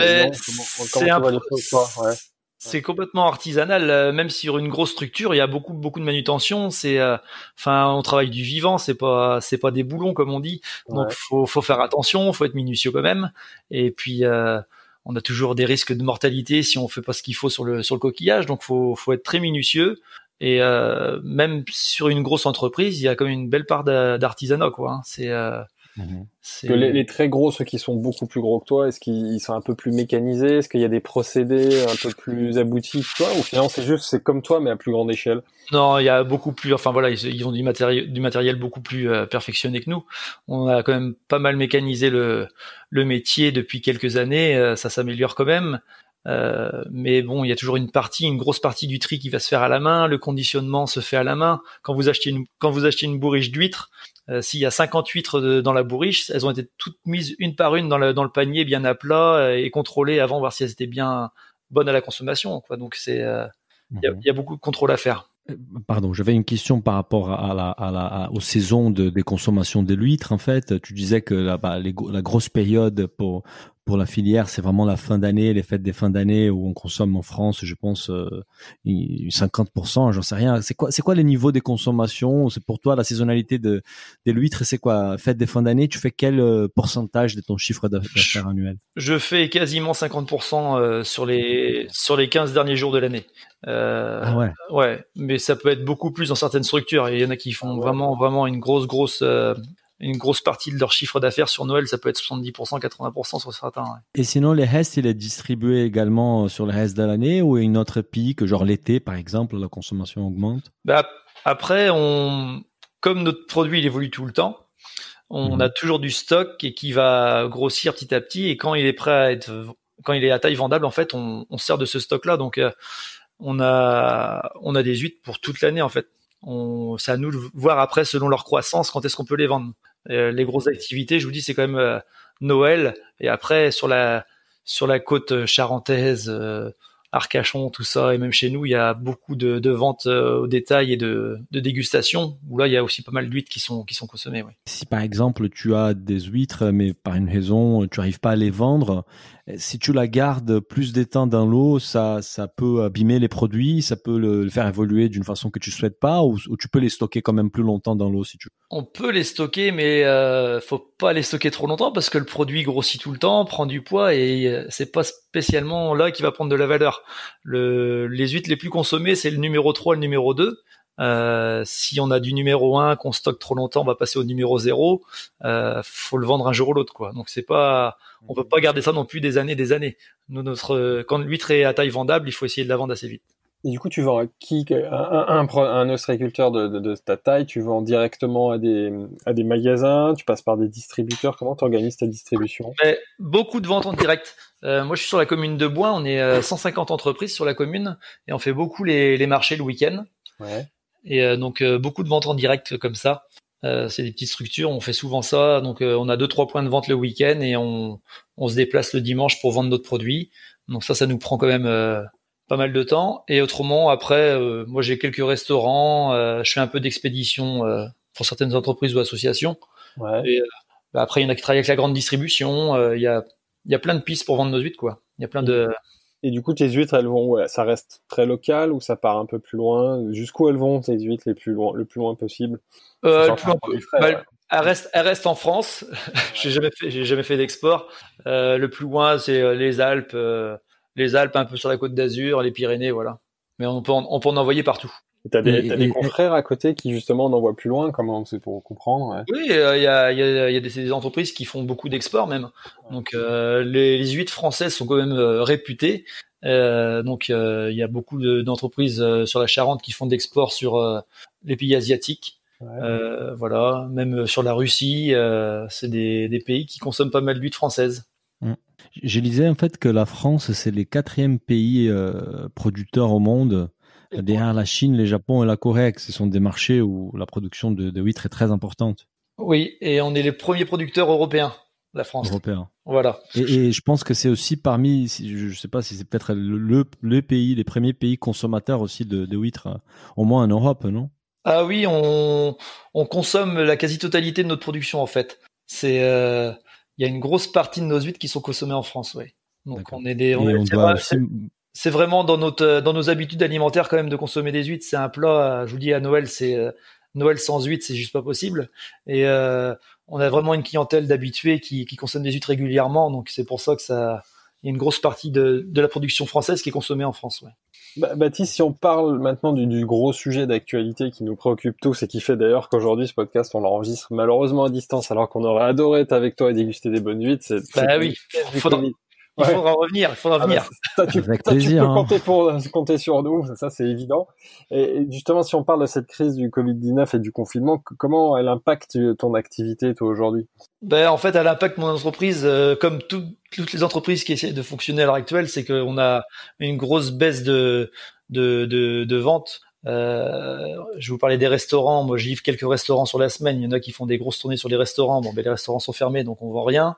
Speaker 3: C'est complètement artisanal, euh, même sur une grosse structure, il y a beaucoup beaucoup de manutention. C'est, euh, enfin, on travaille du vivant, c'est pas c'est pas des boulons comme on dit. Donc faut faut faire attention, faut être minutieux quand même. Et puis on a toujours des risques de mortalité si on fait pas ce qu'il faut sur le sur le coquillage. Donc faut faut être très minutieux. Et euh, même sur une grosse entreprise, il y a même une belle part d'artisanat, quoi. Hein. C'est euh,
Speaker 2: mhm. Que les, très gros, ceux qui sont beaucoup plus gros que toi, est-ce qu'ils sont un peu plus mécanisés? Est-ce qu'il y a des procédés un peu plus aboutis que toi? Ou finalement c'est juste c'est comme toi mais à plus grande échelle?
Speaker 3: Non, il y a beaucoup plus. Enfin voilà, ils, ont du matériel, du matériel beaucoup plus euh, perfectionné que nous. On a quand même pas mal mécanisé le, le métier depuis quelques années. ça s'améliore quand même. Euh, mais bon, il y a toujours une partie, une grosse partie du tri qui va se faire à la main. Le conditionnement se fait à la main. Quand vous achetez une, quand vous achetez une bourriche d'huîtres, euh, s'il y a 50 huîtres dans la bourriche, elles ont été toutes mises une par une dans le, dans le panier, bien à plat euh, et contrôlées avant, voir si elles étaient bien bonnes à la consommation. Quoi. Donc c'est, il y, a, mhm. y, a beaucoup de contrôle à faire.
Speaker 1: Pardon, j'avais une question par rapport à la, à la, aux saisons de, des consommations de l'huître. En fait, tu disais que la, bah, la grosse période pour pour la filière, c'est vraiment la fin d'année, les fêtes des fins d'année où on consomme en France, je pense, euh, 50%, j'en sais rien. C'est quoi, c'est quoi les niveaux des consommations? C'est pour toi la saisonnalité de l'huître, c'est quoi? Fête des fins d'année, tu fais quel euh, pourcentage de ton chiffre d'affaires annuel?
Speaker 3: Je fais quasiment 50% euh, sur les sur les 15 derniers jours de l'année. Euh, ah ouais. Ouais, mais ça peut être beaucoup plus dans certaines structures. Il y en a qui font vraiment vraiment une grosse grosse une grosse partie de leur chiffre d'affaires sur Noël, ça peut être 70%, 80% sur certains.
Speaker 1: Et sinon, les restes, il est distribué également sur le reste de l'année ou une autre pique, genre l'été par exemple, la consommation augmente?
Speaker 3: Bah, Après, on, comme notre produit il évolue tout le temps, on mhm. a toujours du stock et qui va grossir petit à petit. Et quand il est prêt à être, quand il est à taille vendable, en fait, on, on sert de ce stock-là. Donc, euh, on a, on a des huîtres pour toute l'année, en fait. On, c'est à nous de voir après, selon leur croissance, quand est-ce qu'on peut les vendre. Euh, les grosses activités, je vous dis, c'est quand même euh, Noël. Et après, sur la, sur la côte charentaise, Arcachon, tout ça, et même chez nous, il y a beaucoup de, de ventes euh, au détail et de, de dégustation, où là, il y a aussi pas mal d'huîtres qui sont, qui sont consommées.
Speaker 1: Si par exemple, tu as des huîtres, mais par une raison, tu n'arrives pas à les vendre, si tu la gardes plus de temps dans l'eau, ça, ça peut abîmer les produits, ça peut le, faire évoluer d'une façon que tu souhaites pas, ou, tu peux les stocker quand même plus longtemps dans l'eau si tu.
Speaker 3: On peut les stocker, mais euh, faut pas les stocker trop longtemps parce que le produit grossit tout le temps, prend du poids et euh, c'est pas spécialement là qui va prendre de la valeur. Le, les huîtres les plus consommées, c'est le numéro 3, le numéro 2. Euh, si on a du numéro 1 qu'on stocke trop longtemps, on va passer au numéro 0. Euh, faut le vendre un jour ou l'autre, quoi. Donc c'est pas, on peut pas garder ça non plus des années, des années. Nous, notre, quand l'huître est à taille vendable, il faut essayer de la vendre assez vite.
Speaker 2: Et du coup, tu vends à qui un, un, un ostréiculteur de, de, de, ta taille, tu vends directement à des, à des magasins, tu passes par des distributeurs. Comment tu organises ta distribution?
Speaker 3: Beaucoup de ventes en direct. Euh, moi, je suis sur la commune de Bois. On est 150 euh, entreprises sur la commune et on fait beaucoup les, les marchés le week-end. Ouais. Et euh, donc euh, beaucoup de ventes en direct comme ça. C'est des petites structures, on fait souvent ça. Donc on a deux trois points de vente le week-end et on, on se déplace le dimanche pour vendre notre produit. Donc ça, ça nous prend quand même pas mal de temps. Et autrement, après, moi j'ai quelques restaurants, je fais un peu d'expédition pour certaines entreprises ou associations. Ouais. Et, bah, après, il y en a qui travaillent avec la grande distribution. Il y a y a plein de pistes pour vendre nos huîtres, quoi. Il y a plein de
Speaker 2: et du coup, tes huîtres, elles vont, ouais, ça reste très local ou ça part un peu plus loin? Jusqu'où elles vont, tes huîtres, les plus loin, le plus loin possible?
Speaker 3: Euh, le plus loin, bah, elles, restent, elles restent en France. j'ai jamais fait, j'ai jamais fait d'export. Euh, le plus loin, c'est euh, les Alpes, euh, les Alpes un peu sur la côte d'Azur, les Pyrénées, voilà. Mais on peut, en, on peut en envoyer partout.
Speaker 2: T'as des, as des confrères à côté qui justement en envoient plus loin, comment c'est pour comprendre ouais.
Speaker 3: Oui, euh, il y, a, y, a, y a des, entreprises qui font beaucoup d'export même. Donc euh, les, les huîtres françaises sont quand même réputées. Euh, donc euh, il y a beaucoup d'entreprises euh, sur la Charente qui font d'export sur les pays asiatiques. voilà, même sur la Russie, c'est des, des, pays qui consomment pas mal d'huile française.
Speaker 1: Je lisais en fait que la France, c'est les quatrième pays producteurs au monde. Derrière la Chine, le Japon et la Corée, ce sont des marchés où la production de, de huîtres est très importante.
Speaker 3: Oui, et on est les premiers producteurs européens la France.
Speaker 1: Européen.
Speaker 3: Voilà.
Speaker 1: Et, je pense que c'est aussi parmi, je ne sais pas si c'est peut-être le, le, pays, les premiers pays consommateurs aussi de, de huîtres, euh, au moins en Europe, non?
Speaker 3: Ah oui, on, on consomme la quasi-totalité de notre production en fait. C'est, euh, il y a une grosse partie de nos huîtres qui sont consommées en France, oui. Donc on est des, on, c'est vraiment dans notre, dans nos habitudes alimentaires quand même de consommer des huîtres. C'est un plat, je vous dis à Noël, c'est euh, Noël sans huîtres, c'est juste pas possible. Et euh, on a vraiment une clientèle d'habitués qui, qui consomment des huîtres régulièrement, donc c'est pour ça que ça, il y a une grosse partie de, de la production française qui est consommée en France. Ouais.
Speaker 2: Bah, Baptiste, si on parle maintenant du, du gros sujet d'actualité qui nous préoccupe tous et qui fait d'ailleurs qu'aujourd'hui ce podcast on l'enregistre malheureusement à distance alors qu'on aurait adoré être avec toi et déguster des bonnes c'est
Speaker 3: bah oui, il faudra revenir, il faudra ah venir.
Speaker 2: ça, tu, Avec plaisir, peux hein. compter, pour, compter sur nous, ça c'est évident. Et justement, si on parle de cette crise du Covid-19 et du confinement, comment elle impacte ton activité toi aujourd'hui?
Speaker 3: Ben, En fait, elle impacte mon entreprise euh, comme toutes les entreprises qui essaient de fonctionner à l'heure actuelle, c'est qu'on a une grosse baisse de, de, de, de ventes. Euh, je vous parlais des restaurants. Moi, livre quelques restaurants sur la semaine. Il y en a qui font des grosses tournées sur les restaurants. Bon, ben, les restaurants sont fermés, donc on vend rien.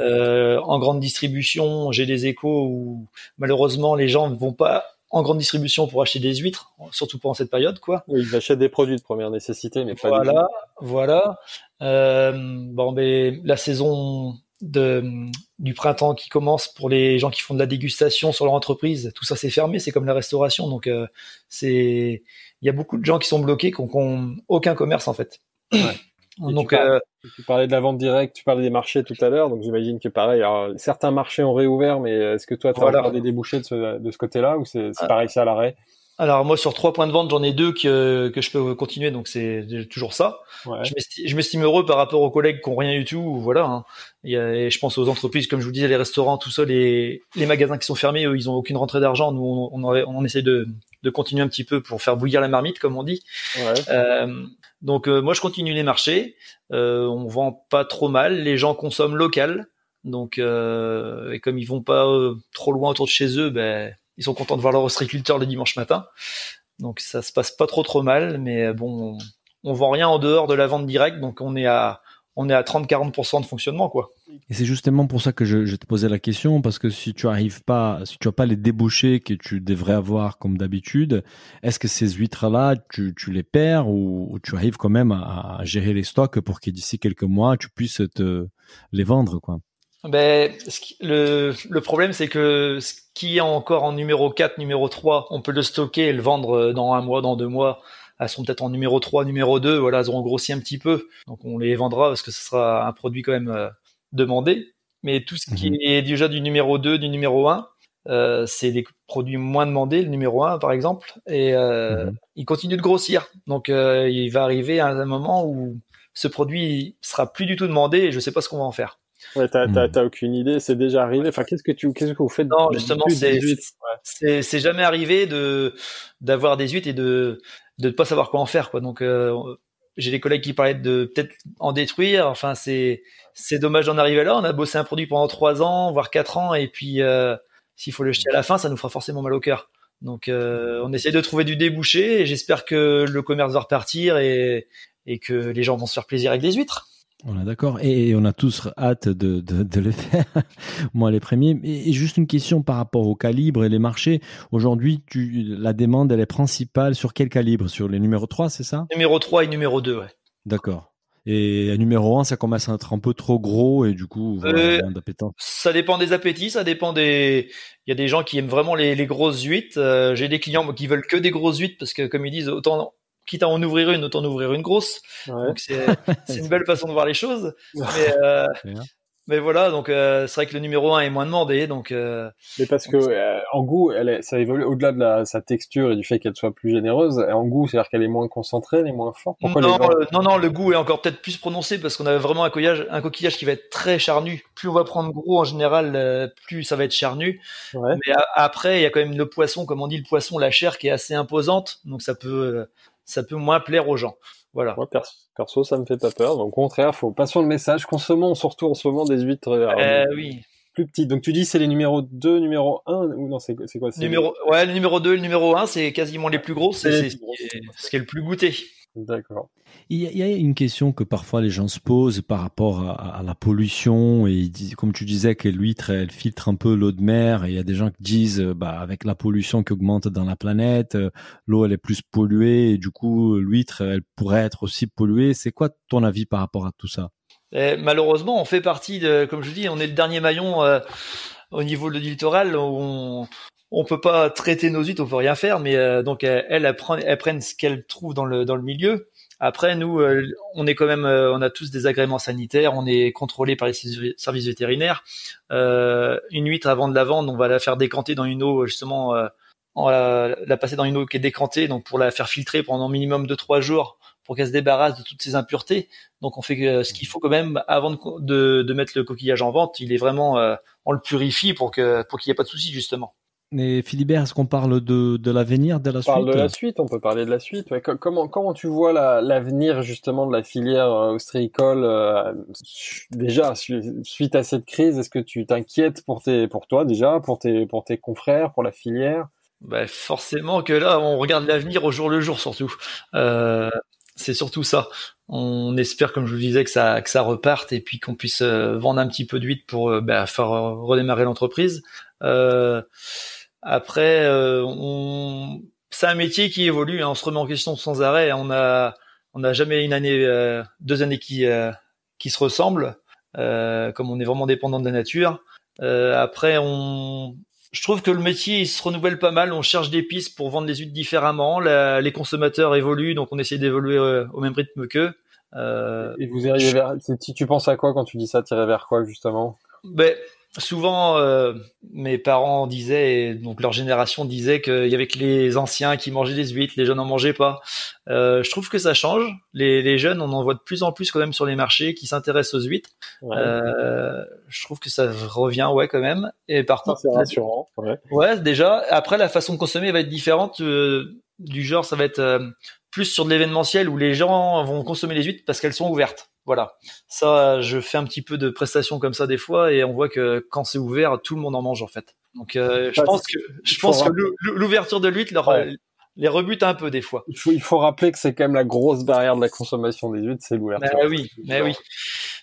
Speaker 3: Euh, en grande distribution, j'ai des échos où malheureusement les gens ne vont pas en grande distribution pour acheter des huîtres, surtout pendant cette période, quoi.
Speaker 2: Oui, ils achètent des produits de première nécessité, mais pas.
Speaker 3: Voilà, voilà. Euh, bon, ben la saison de, du printemps qui commence pour les gens qui font de la dégustation sur leur entreprise. Tout ça c'est fermé, c'est comme la restauration. Donc euh, c'est il y a beaucoup de gens qui sont bloqués, qui n'ont aucun commerce en fait. Ouais.
Speaker 2: donc tu, euh, tu, parlais de la vente directe, tu parlais des marchés tout à l'heure, donc j'imagine que pareil. Alors, certains marchés ont réouvert, mais est-ce que toi tu as des débouchés de ce, de ce côté-là ou c'est pareil, c'est à l'arrêt?
Speaker 3: Alors moi sur trois points de vente j'en ai deux que, que je peux continuer donc c'est toujours ça.
Speaker 2: Ouais.
Speaker 3: Je m'estime heureux par rapport aux collègues qui ont rien du tout voilà. Hein. Et, et, je pense aux entreprises comme je vous disais les restaurants tout ça les, les magasins qui sont fermés eux, ils ont aucune rentrée d'argent nous on, on, on, essaie de, de continuer un petit peu pour faire bouillir la marmite comme on dit.
Speaker 2: Ouais.
Speaker 3: Euh, donc euh, moi je continue les marchés euh, on vend pas trop mal les gens consomment local donc euh, et comme ils vont pas euh, trop loin autour de chez eux ben ils sont contents de voir leur ostréiculteur le dimanche matin. Donc ça se passe pas trop trop mal, mais bon, on, on vend rien en dehors de la vente directe, donc on est à on est à 30-40% de fonctionnement, quoi.
Speaker 1: Et c'est justement pour ça que je, te posais la question, parce que si tu arrives pas, si tu as pas les débouchés que tu devrais avoir comme d'habitude, est-ce que ces huîtres-là, tu, tu, les perds ou, ou, tu arrives quand même à, à gérer les stocks pour que d'ici quelques mois, tu puisses te les vendre, quoi?
Speaker 3: Ben, le, le problème, c'est que ce qui est encore en numéro 4, numéro 3, on peut le stocker et le vendre dans un mois, dans deux mois. Elles seront peut-être en numéro 3, numéro 2, voilà, elles auront grossi un petit peu. Donc on les vendra parce que ce sera un produit quand même euh, demandé. Mais tout ce qui mmh. est déjà du numéro 2, du numéro 1, euh, c'est des produits moins demandés, le numéro 1 par exemple, et euh, mmh. il continue de grossir. Donc euh, il va arriver à un moment où ce produit sera plus du tout demandé et je sais pas ce qu'on va en faire.
Speaker 2: Ouais, t'as, mmh. t'as, aucune idée, c'est déjà arrivé. Enfin, qu'est-ce que tu, qu'est-ce que vous faites
Speaker 3: Non, justement, c'est, c'est, c'est jamais arrivé de d'avoir des huîtres et de de ne pas savoir quoi en faire, quoi. Donc, euh, j'ai des collègues qui parlaient de peut-être en détruire. Enfin, c'est c'est dommage d'en arriver là. On a bossé un produit pendant trois ans, voire quatre ans, et puis euh, s'il faut le jeter à la fin, ça nous fera forcément mal au cœur. Donc, euh, on essaie de trouver du débouché, et j'espère que le commerce va repartir et et que les gens vont se faire plaisir avec des huîtres.
Speaker 1: On est d'accord. Et on a tous hâte de, de, de le faire. Moi, les premiers. Et juste une question par rapport au calibre et les marchés. Aujourd'hui, tu, la demande, elle est principale sur quel calibre? Sur les numéros 3, c'est ça?
Speaker 3: Numéro 3 et numéro 2, ouais.
Speaker 1: D'accord. Et à numéro 1, ça commence à être un peu trop gros et du coup, voilà,
Speaker 3: euh, Ça dépend des appétits, ça dépend des. Il y a des gens qui aiment vraiment les, les grosses huîtres. Euh, J'ai des clients qui veulent que des grosses huîtres parce que, comme ils disent, autant quitte à en ouvrir une, autant ouvrir une grosse.
Speaker 2: Ouais.
Speaker 3: Donc c'est une belle façon de voir les choses. Mais, euh, mais voilà, donc euh, c'est vrai que le numéro 1 est moins demandé. Donc, euh,
Speaker 2: mais parce que euh, en goût, elle est, ça évolue au-delà de la, sa texture et du fait qu'elle soit plus généreuse. En goût, c'est-à-dire qu'elle est moins concentrée, elle est moins forte.
Speaker 3: Pourquoi non, gens... non, non, le goût est encore peut-être plus prononcé parce qu'on a vraiment un coquillage, un coquillage qui va être très charnu. Plus on va prendre gros en général, euh, plus ça va être charnu.
Speaker 2: Ouais.
Speaker 3: Mais a, après, il y a quand même le poisson, comme on dit, le poisson, la chair qui est assez imposante. Donc ça peut ça peut moins plaire aux gens. Voilà.
Speaker 2: Moi, perso, perso, ça me fait pas peur. Donc, au contraire, faut passons le message. Consommons surtout en ce moment des huîtres
Speaker 3: euh, oui.
Speaker 2: plus petites. Donc, tu dis c'est les numéros 2, numéro 1 ou non, c'est quoi
Speaker 3: numéro, Ouais, le numéro 2 le numéro 1, c'est quasiment les plus gros. C'est ce, ce qui est le plus goûté.
Speaker 2: D'accord.
Speaker 1: Il y, a une question que parfois les gens se posent par rapport à, à la pollution et comme tu disais que l'huître elle filtre un peu l'eau de mer et il y a des gens qui disent bah avec la pollution qui augmente dans la planète l'eau elle est plus polluée et du coup l'huître elle pourrait être aussi polluée c'est quoi ton avis par rapport à tout ça?
Speaker 3: Et malheureusement on fait partie de comme je dis on est le dernier maillon euh, au niveau du littoral où on on peut pas traiter nos huîtres, on peut rien faire, mais euh, donc elles, elles, elles prennent ce qu'elles trouvent dans le dans le milieu. Après, nous, euh, on est quand même, euh, on a tous des agréments sanitaires, on est contrôlé par les services vétérinaires. Euh, une huître avant de la vendre, on va la faire décanter dans une eau justement, on va la, la, passer dans une eau qui est décantée, donc pour la faire filtrer pendant minimum de trois jours pour qu'elle se débarrasse de toutes ces impuretés. Donc on fait ce qu'il faut quand même avant de, de, de, mettre le coquillage en vente. Il est vraiment, on le purifie pour que pour qu'il n'y ait pas de souci justement.
Speaker 1: Mais Philibert, est-ce qu'on parle de, de l'avenir, de la
Speaker 2: on
Speaker 1: suite
Speaker 2: parle de la suite, on peut parler de la suite. Ouais. Comment, comment tu vois l'avenir la, justement de la filière ostréicole euh, déjà suite à cette crise Est-ce que tu t'inquiètes pour tes, pour toi déjà, pour tes, pour tes confrères, pour la filière?
Speaker 3: Bah forcément que là, on regarde l'avenir au jour le jour surtout. Euh, c'est surtout ça. On espère, comme je vous disais, que ça, que ça reparte et puis qu'on puisse euh, vendre un petit peu d'huile pour euh, bah, faire redémarrer l'entreprise. Euh, après, euh, on... c'est un métier qui évolue. Hein, on se remet en question sans arrêt. On a, on n'a jamais une année, euh, deux années qui euh, qui se ressemblent. Euh, comme on est vraiment dépendant de la nature. après, on, je trouve que le métier il se renouvelle pas mal. On cherche des pistes pour vendre les huîtres différemment. La, les consommateurs évoluent, donc on essaie d'évoluer au même rythme qu'eux.
Speaker 2: Et vous iriez vers, si tu penses à quoi quand tu dis ça, tirer vers quoi justement?
Speaker 3: Ben, souvent, euh, mes parents disaient, donc leur génération disait qu'il y avait que les anciens qui mangeaient des huîtres, les jeunes n'en mangeaient pas. Euh, je trouve que ça change. Les, les, jeunes, on en voit de plus en plus quand même sur les marchés qui s'intéressent aux huîtres. Euh, je trouve que ça revient, ouais, quand même. Et par contre,
Speaker 2: c'est rassurant. Ouais.
Speaker 3: ouais. déjà. Après, la façon de consommer va être différente. Euh, du genre, ça va être euh, plus sur de l'événementiel où les gens vont consommer les huîtres parce qu'elles sont ouvertes. Voilà. Ça, je fais un petit peu de prestations comme ça des fois et on voit que quand c'est ouvert, tout le monde en mange en fait. Donc, euh, je pense que je pense que l'ouverture de l'huître leur les rebute un peu des fois.
Speaker 2: Il faut, il faut rappeler que c'est quand même la grosse barrière de la consommation des huîtres, c'est l'ouverture.
Speaker 3: Mais oui, mais oui.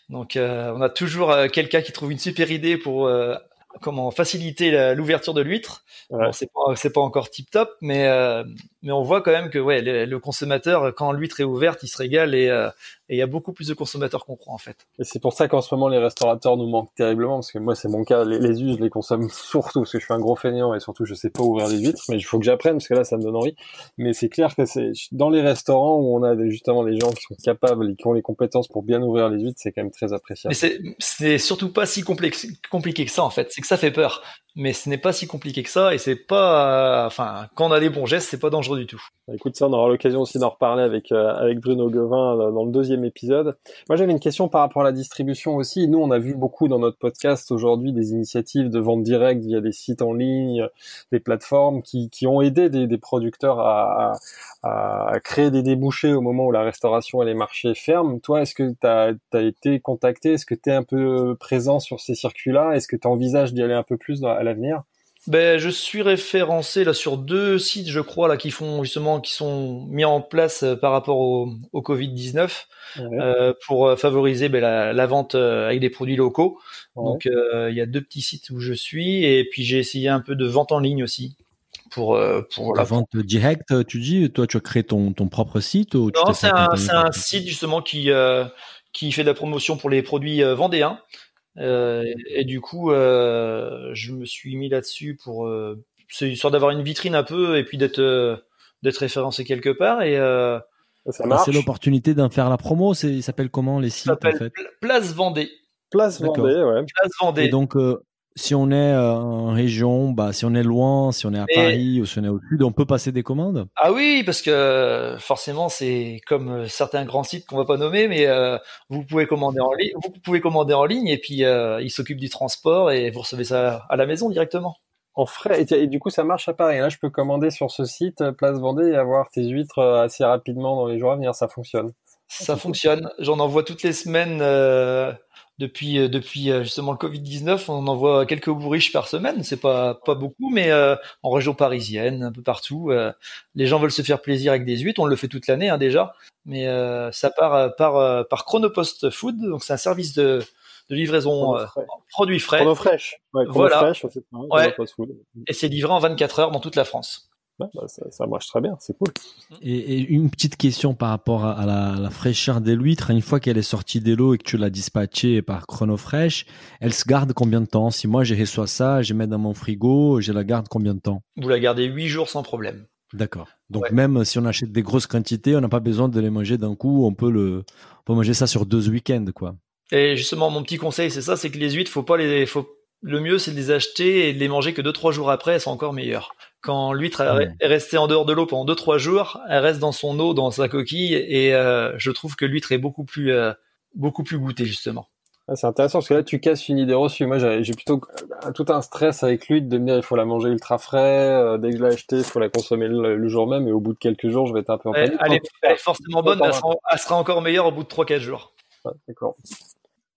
Speaker 3: Donc, euh, on a toujours euh, quelqu'un qui trouve une super idée pour comment faciliter l'ouverture de l'huître. Ouais. Bon, c'est pas encore tip top, mais euh, mais on voit quand même que ouais le, le consommateur quand l'huître est ouverte, il se régale et euh, il y a beaucoup plus de consommateurs qu'on croit en fait.
Speaker 2: Et c'est pour ça qu'en ce moment les restaurateurs nous manquent terriblement parce que moi c'est mon cas, les, les us je les consomme surtout parce que je suis un gros feignant et surtout je sais pas ouvrir les huîtres, mais il faut que j'apprenne parce que là ça me donne envie. Mais c'est clair que c'est dans les restaurants où on a justement les gens qui sont capables et qui ont les compétences pour bien ouvrir les huîtres, c'est quand même très appréciable.
Speaker 3: Mais c'est c'est surtout pas si complexe compliqué que ça en fait, c'est que ça fait peur mais ce n'est pas si compliqué que ça et c'est pas enfin quand on a les bons gestes c'est pas dangereux du tout.
Speaker 2: Bah, écoute ça on aura l'occasion aussi d'en reparler avec euh, avec Bruno Gevin euh, dans le deuxième épisode. Moi j'avais une question par rapport à la distribution aussi. Nous on a vu beaucoup dans notre podcast aujourd'hui des initiatives de vente directe via des sites en ligne des plateformes qui, qui ont aidé des, producteurs à, à, créer des débouchés au moment où la restauration et les marchés ferment. Toi est-ce que tu as, été contacté? Est-ce que tu es un peu présent sur ces circuits là est-ce que tu envisages d'y aller un peu plus l'avenir
Speaker 3: ben, je suis référencé là sur deux sites, je crois, là qui font justement, qui sont mis en place euh, par rapport au, au Covid 19 ouais. euh, pour euh, favoriser ben, la, la, vente euh, avec des produits locaux. Ouais. Donc il y a deux petits sites où je suis et puis j'ai essayé un peu de vente en ligne aussi pour pour
Speaker 1: la, la vente directe. Tu dis, toi, tu as créé ton ton propre site ou
Speaker 3: Non, c'est un c'est un site justement qui qui fait de la promotion pour les produits vendéens. Euh, et, et, du coup, euh, je me suis mis là-dessus pour euh, c'est histoire d'avoir une vitrine un peu et puis d'être euh, d'être référencé quelque part et euh,
Speaker 1: c'est l'opportunité d'en faire la promo. C'est il s'appelle comment les sites
Speaker 3: en
Speaker 1: fait?
Speaker 3: Place Vendée.
Speaker 2: Place Vendée, ouais.
Speaker 3: Place Vendée.
Speaker 1: Et donc si on est en région, bah, si on est loin, si on est à. Paris ou si on est au sud, on peut passer des commandes
Speaker 3: Ah oui, parce que forcément, c'est comme certains grands sites qu'on va pas nommer, mais euh, vous pouvez commander en ligne, vous pouvez commander en ligne et puis euh, ils s'occupent du transport et vous recevez ça à la maison directement.
Speaker 2: En frais, et, et, du coup, ça marche à Paris. Là, je peux commander sur ce site Place Vendée et avoir tes huîtres assez rapidement dans les jours à venir. Ça fonctionne.
Speaker 3: Ça fonctionne. J'en envoie toutes les semaines. Euh depuis euh, depuis euh, justement le Covid 19, on envoie quelques bourriches par semaine. C'est pas pas beaucoup, mais euh, en région parisienne, un peu partout, euh, les gens veulent se faire plaisir avec des huîtres. On le fait toute l'année hein, déjà, mais euh, ça part par par Chronopost Food, donc c'est un service de de livraison frais. produits frais.
Speaker 2: Chrono fraîche. Ouais,
Speaker 3: voilà. Fraîche, ouais. Et c'est livré en 24 heures dans toute la France.
Speaker 2: Bah, ça, ça, marche très bien, c'est cool.
Speaker 1: Et, et, une petite question par rapport à, la, la fraîcheur des huîtres. Une fois qu'elle est sortie des lots et que tu l'as dispatchée par Chronofresh, elle se garde combien de temps? Si moi j'ai reçois ça, je mets dans mon frigo, je la garde combien de temps?
Speaker 3: Vous la gardez 8 jours sans problème.
Speaker 1: D'accord. Donc ouais. même si on achète des grosses quantités, on n'a pas besoin de les manger d'un coup. On peut le, on peut manger ça sur deux week-ends, quoi.
Speaker 3: Et justement, mon petit conseil, c'est ça, c'est que les huîtres, faut pas les, faut, le mieux, c'est de les acheter et de les manger que deux trois jours après, elles sont encore meilleures. Quand l'huître ouais. est restée en dehors de l'eau pendant deux trois jours, elle reste dans son eau, dans sa coquille, et euh, je trouve que l'huître est beaucoup plus euh, beaucoup plus goûtée justement.
Speaker 2: Ah, c'est intéressant parce que là tu casses une idée reçue. Moi j'ai plutôt euh, tout un stress avec l'huître de me dire il faut la manger ultra frais, euh, dès que je l'ai achetée il faut la consommer le, le, jour même et au bout de quelques jours je vais être un peu en
Speaker 3: panique. Elle, est, elle est forcément bonne, mais elle sera, elle sera, encore meilleure au bout de 3-4 jours.
Speaker 2: Ouais, D'accord.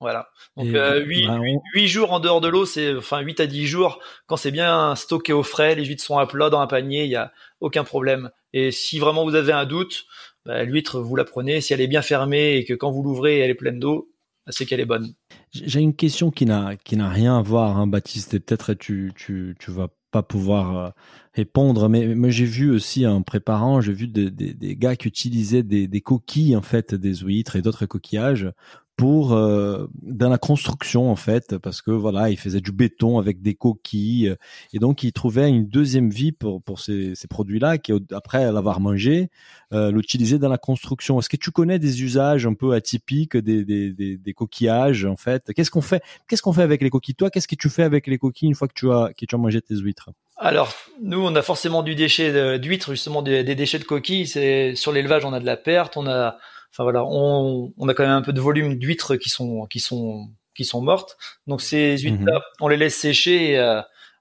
Speaker 3: Voilà. Donc euh, 8, bah, 8, 8, jours en dehors de l'eau, c'est enfin 8 à 10 jours quand c'est bien stocké au frais, les huîtres sont à plat dans un panier, il y a aucun problème. Et si vraiment vous avez un doute, bah, l'huître vous la prenez, si elle est bien fermée et que quand vous l'ouvrez, elle est pleine d'eau, bah, c'est qu'elle est bonne.
Speaker 1: J'ai une question qui n'a qui n'a rien à voir hein, Baptiste et peut-être tu tu tu vas pas pouvoir euh, répondre, mais, mais j'ai vu aussi en préparant, j'ai vu des, des, des, gars qui utilisaient des, des coquilles en fait des huîtres et d'autres coquillages pour euh, dans la construction en fait parce que voilà il faisait du béton avec des coquilles et donc il trouvait une deuxième vie pour pour ces, ces produits là qui après l'avoir mangé euh, dans la construction. Est-ce que tu connais des usages un peu atypiques des des, des, des coquillages en fait? Qu'est-ce qu'on fait qu'est-ce qu'on fait avec les coquilles? Toi qu'est-ce que tu fais avec les coquilles une fois que tu as que tu as mangé tes huîtres?
Speaker 3: Alors, nous, on a forcément du déchet d'huîtres, justement des, des, déchets de coquilles. C'est sur l'élevage, on a de la perte, on a Enfin voilà, on, on a quand même un peu de volume d'huîtres qui sont qui sont qui sont mortes. Donc ces huîtres-là, mhm. on les laisse sécher. Et, euh,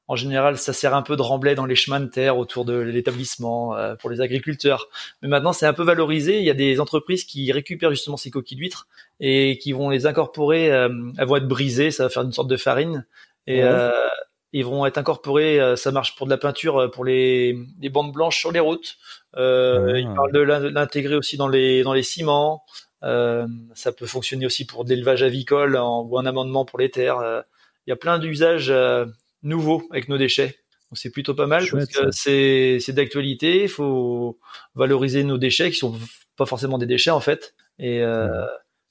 Speaker 3: en général, ça sert un peu de remblai dans les chemins de terre autour de l'établissement euh, pour les agriculteurs. Mais maintenant, c'est un peu valorisé. Il y a des entreprises qui récupèrent justement ces coquilles d'huîtres et qui vont les incorporer. Euh, elles vont être brisées, ça va faire une sorte de farine. Et, ils vont être incorporés. Euh, ça marche pour de la peinture, euh, pour les, les bandes blanches sur les routes. Euh, ah. Ils parlent de l'intégrer aussi dans les dans les ciments. Euh, ça peut fonctionner aussi pour de l'élevage avicole en, ou un amendement pour les terres. Euh, il y a plein d'usages nouveaux avec nos déchets. C'est plutôt pas mal parce que c'est c'est d'actualité. Il faut valoriser nos déchets qui sont pas forcément des déchets en fait, et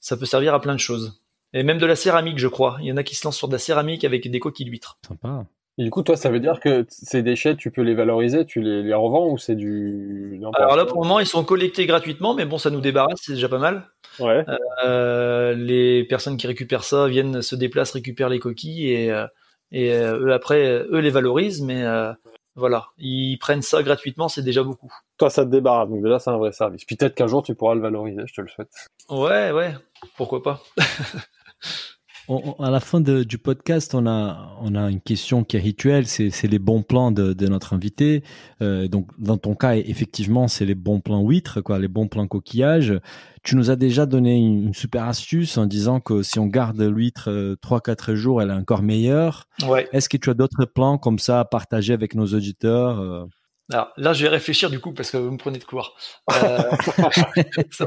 Speaker 3: ça peut servir à plein de choses. Et même de la céramique, je crois. Il y en a qui se lancent sur de la céramique avec des coquilles d'huîtres.
Speaker 1: Sympa.
Speaker 2: Et du coup, toi, ça veut dire que ces déchets, tu peux les valoriser, tu les, les revends ou c'est du...
Speaker 3: Alors là, pour le moment, ils sont collectés gratuitement, mais bon, ça nous débarrasse, c'est déjà pas mal.
Speaker 2: Ouais.
Speaker 3: Euh, les personnes qui récupèrent ça viennent, se déplacent, récupèrent les coquilles et, euh, et euh, eux, après, eux les valorisent, mais euh, voilà, ils prennent ça gratuitement, c'est déjà beaucoup.
Speaker 2: Toi, ça te débarrasse, donc déjà, c'est un vrai service. Peut-être qu'un jour, tu pourras le valoriser, je te le souhaite.
Speaker 3: Ouais, ouais, pourquoi pas.
Speaker 1: à la fin du podcast, on a, on a une question qui est rituelle, c'est les bons plans de, de notre invité. Euh, donc, dans ton cas, effectivement, c'est les bons plans huîtres, quoi, les bons plans coquillages. Tu nous as déjà donné une, super astuce en disant que si on garde l'huître euh, trois, 4 jours, elle est encore meilleure.
Speaker 3: Ouais.
Speaker 1: Est-ce que tu as d'autres plans comme ça à partager avec nos auditeurs euh?
Speaker 3: Alors là, je vais réfléchir du coup parce que vous me prenez de court. Euh...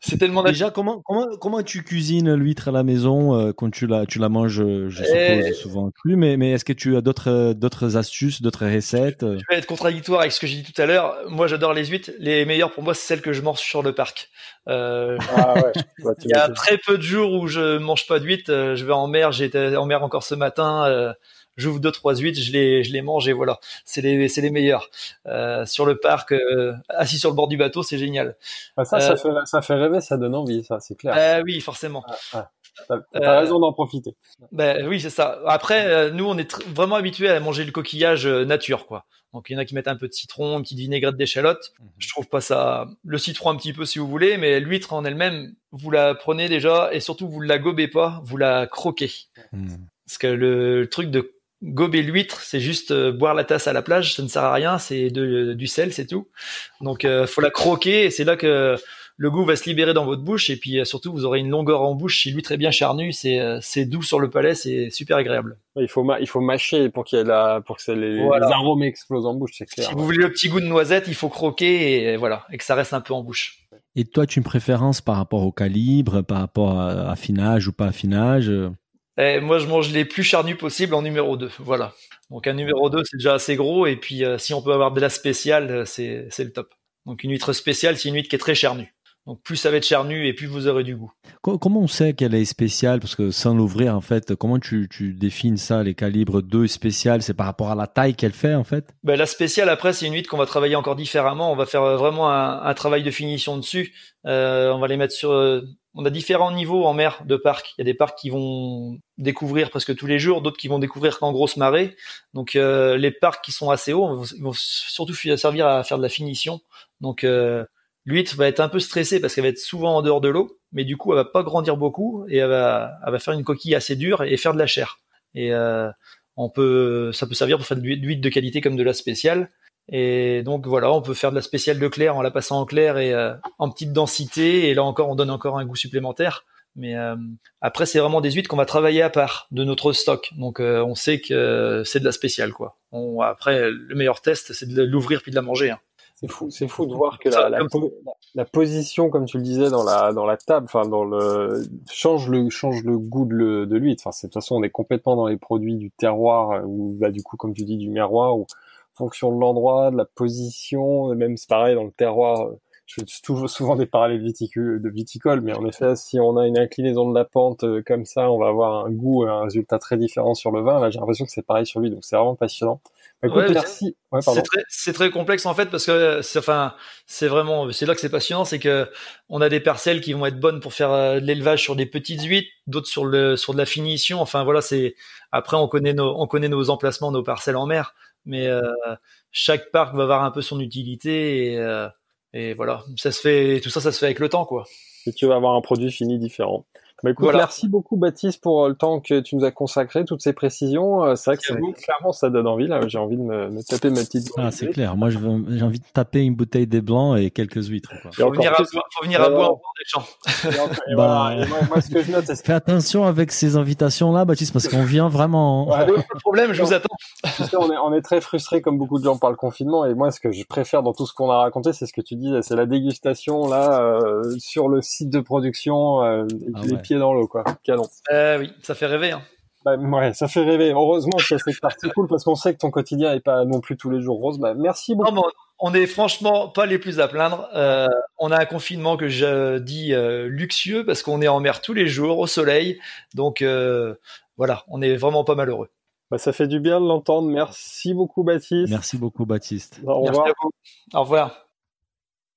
Speaker 1: C'est tellement déjà comment comment comment tu cuisines l'huître à la maison euh, quand tu la tu la manges euh, je suppose souvent cru mais mais est-ce que tu as d'autres d'autres astuces d'autres recettes
Speaker 3: Je vais être contradictoire avec ce que j'ai dit tout à l'heure. Moi j'adore les huîtres. Les meilleures pour moi c'est celles que je mange sur le parc. Euh, ah ouais. Il y a très peu de jours où je mange pas d'huîtres. Euh, je vais en mer. J'étais en mer encore ce matin j'ouvre deux trois huîtres, je les je les mange et voilà, c'est les c'est les meilleurs. Euh, sur le parc, euh, assis sur le bord du bateau, c'est génial.
Speaker 2: Ah, ça, ça, euh, fait, ça fait rêver, ça donne envie, ça, c'est clair.
Speaker 3: Euh, oui, forcément.
Speaker 2: Ah, ah. T'as raison d'en profiter.
Speaker 3: Ben oui, c'est ça. Après, nous, on est vraiment habitués à manger le coquillage nature, quoi. Donc il y en a qui mettent un peu de citron, une petite vinaigrette d'échalote. Mhm. Je trouve pas ça. Le citron un petit peu si vous voulez, mais l'huître en elle-même, vous la prenez déjà et surtout vous la gobez pas, vous la croquez. Mhm. Parce que le truc de gober l'huître, c'est juste euh, boire la tasse à la plage, ça ne sert à rien, c'est du sel, c'est tout. Donc euh, faut la croquer et c'est là que le goût va se libérer dans votre bouche et puis euh, surtout vous aurez une longueur en bouche si l'huître est bien charnue, c'est doux sur le palais, c'est super agréable.
Speaker 2: Il faut il faut mâcher pour qu'il y ait la pour que les, arômes explosent en bouche, c'est clair.
Speaker 3: Si vous voulez le petit goût de noisette, il faut croquer et voilà et que ça reste un peu en bouche.
Speaker 1: Et toi, tu as une préférence par rapport au calibre, par rapport à affinage ou pas affinage
Speaker 3: et moi, je mange les plus charnus possibles en numéro 2. Voilà. Donc un numéro 2, c'est déjà assez gros. Et puis, euh, si on peut avoir de la spéciale, euh, c'est, c'est le top. Donc une huître spéciale, c'est une huître qui est très charnue. Donc plus ça va être charnu et plus vous aurez du goût.
Speaker 1: Comment on sait qu'elle est spéciale? Parce que sans l'ouvrir, en fait, comment tu, tu définis ça, les calibres 2 spéciales? C'est par rapport à la taille qu'elle fait, en fait?
Speaker 3: Ben, La spéciale, après, c'est une huître qu'on va travailler encore différemment. On va faire euh, vraiment un, un travail de finition dessus. Euh, on va les mettre sur... Euh, on a différents niveaux en mer de parcs. Il y a des parcs qui vont découvrir presque tous les jours, d'autres qui vont découvrir qu'en grosse marée. Donc euh, les parcs qui sont assez hauts vont, surtout servir à faire de la finition. Donc euh, L'huître va être un peu stressée parce qu'elle va être souvent en dehors de l'eau, mais du coup, elle va pas grandir beaucoup et elle va, elle va faire une coquille assez dure et faire de la chair. Et euh, on peut, ça peut servir pour faire de l'huître de qualité comme de la spéciale. Et donc voilà, on peut faire de la spéciale de clair en la passant en clair et euh, en petite densité. Et là encore, on donne encore un goût supplémentaire. Mais euh, après, c'est vraiment des huîtres qu'on va travailler à part de notre stock. Donc euh, on sait que c'est de la spéciale, quoi. On, après, le meilleur test, c'est de l'ouvrir puis de la manger. Hein.
Speaker 2: C'est fou, c'est fou de voir que la, la, la, position, comme tu le disais, dans la dans la table, enfin dans le change le change le goût de, de l'huître. Enfin, de toute façon, on est complètement dans les produits du terroir ou bah du coup, comme tu dis, du miroir, ou fonction de l'endroit, de la position, même c'est pareil dans le terroir. je fais souvent des parallèles de viticole, mais en effet, si on a une inclinaison de la pente euh, comme ça, on va avoir un goût et un résultat très différent sur le vin. Là, j'ai l'impression que c'est pareil sur lui, donc c'est vraiment passionnant.
Speaker 3: Bah, merci. Ouais, c'est très, très, complexe en fait parce que c'est enfin c'est vraiment c'est là que c'est passionnant, c'est que on a des parcelles qui vont être bonnes pour faire euh, de l'élevage sur des petites huîtres, d'autres sur le sur de la finition. Enfin voilà, c'est après on connaît nos on connaît nos emplacements, nos parcelles en mer, mais euh, chaque parc va avoir un peu son utilité et, euh, et voilà, ça se fait tout ça ça se fait avec le temps quoi.
Speaker 2: Et tu vas avoir un produit fini différent. Bah, écoute, merci beaucoup Baptiste pour euh, le temps que tu nous as consacré, toutes ces précisions. Euh, c'est vrai que clairement ça donne envie là. J'ai envie de me, me, taper ma petite.
Speaker 1: Ah c'est clair. Moi j'ai envie de taper une bouteille des blancs et quelques huîtres. Quoi.
Speaker 3: Faut, venir à, faut venir à boire des champs.
Speaker 1: bah, moi, ce que je note, Fais attention avec ces invitations là, Baptiste, parce qu'on vient vraiment.
Speaker 3: Ouais, pas de problème, je vous attends.
Speaker 2: on est on est très frustré comme beaucoup de gens par le confinement et moi ce que je préfère dans tout ce qu'on a raconté, c'est ce que tu dis, c'est la dégustation là euh, sur le site de production, euh, ah les pieds dans l'eau quoi.
Speaker 3: Euh, oui, ça fait rêver. Hein.
Speaker 2: Bah, ouais, ça fait rêver. Heureusement que c'est partie cool parce qu'on sait que ton quotidien est pas non plus tous les jours rose. Bah, merci beaucoup.
Speaker 3: on est franchement pas les plus à plaindre. Euh, on a un confinement que je dis euh, luxueux parce qu'on est en mer tous les jours au soleil. Donc voilà, on est vraiment pas malheureux.
Speaker 2: Bah, ça fait du bien de l'entendre. Merci beaucoup, Baptiste.
Speaker 1: Merci beaucoup, Baptiste.
Speaker 2: Au revoir.
Speaker 3: Au revoir.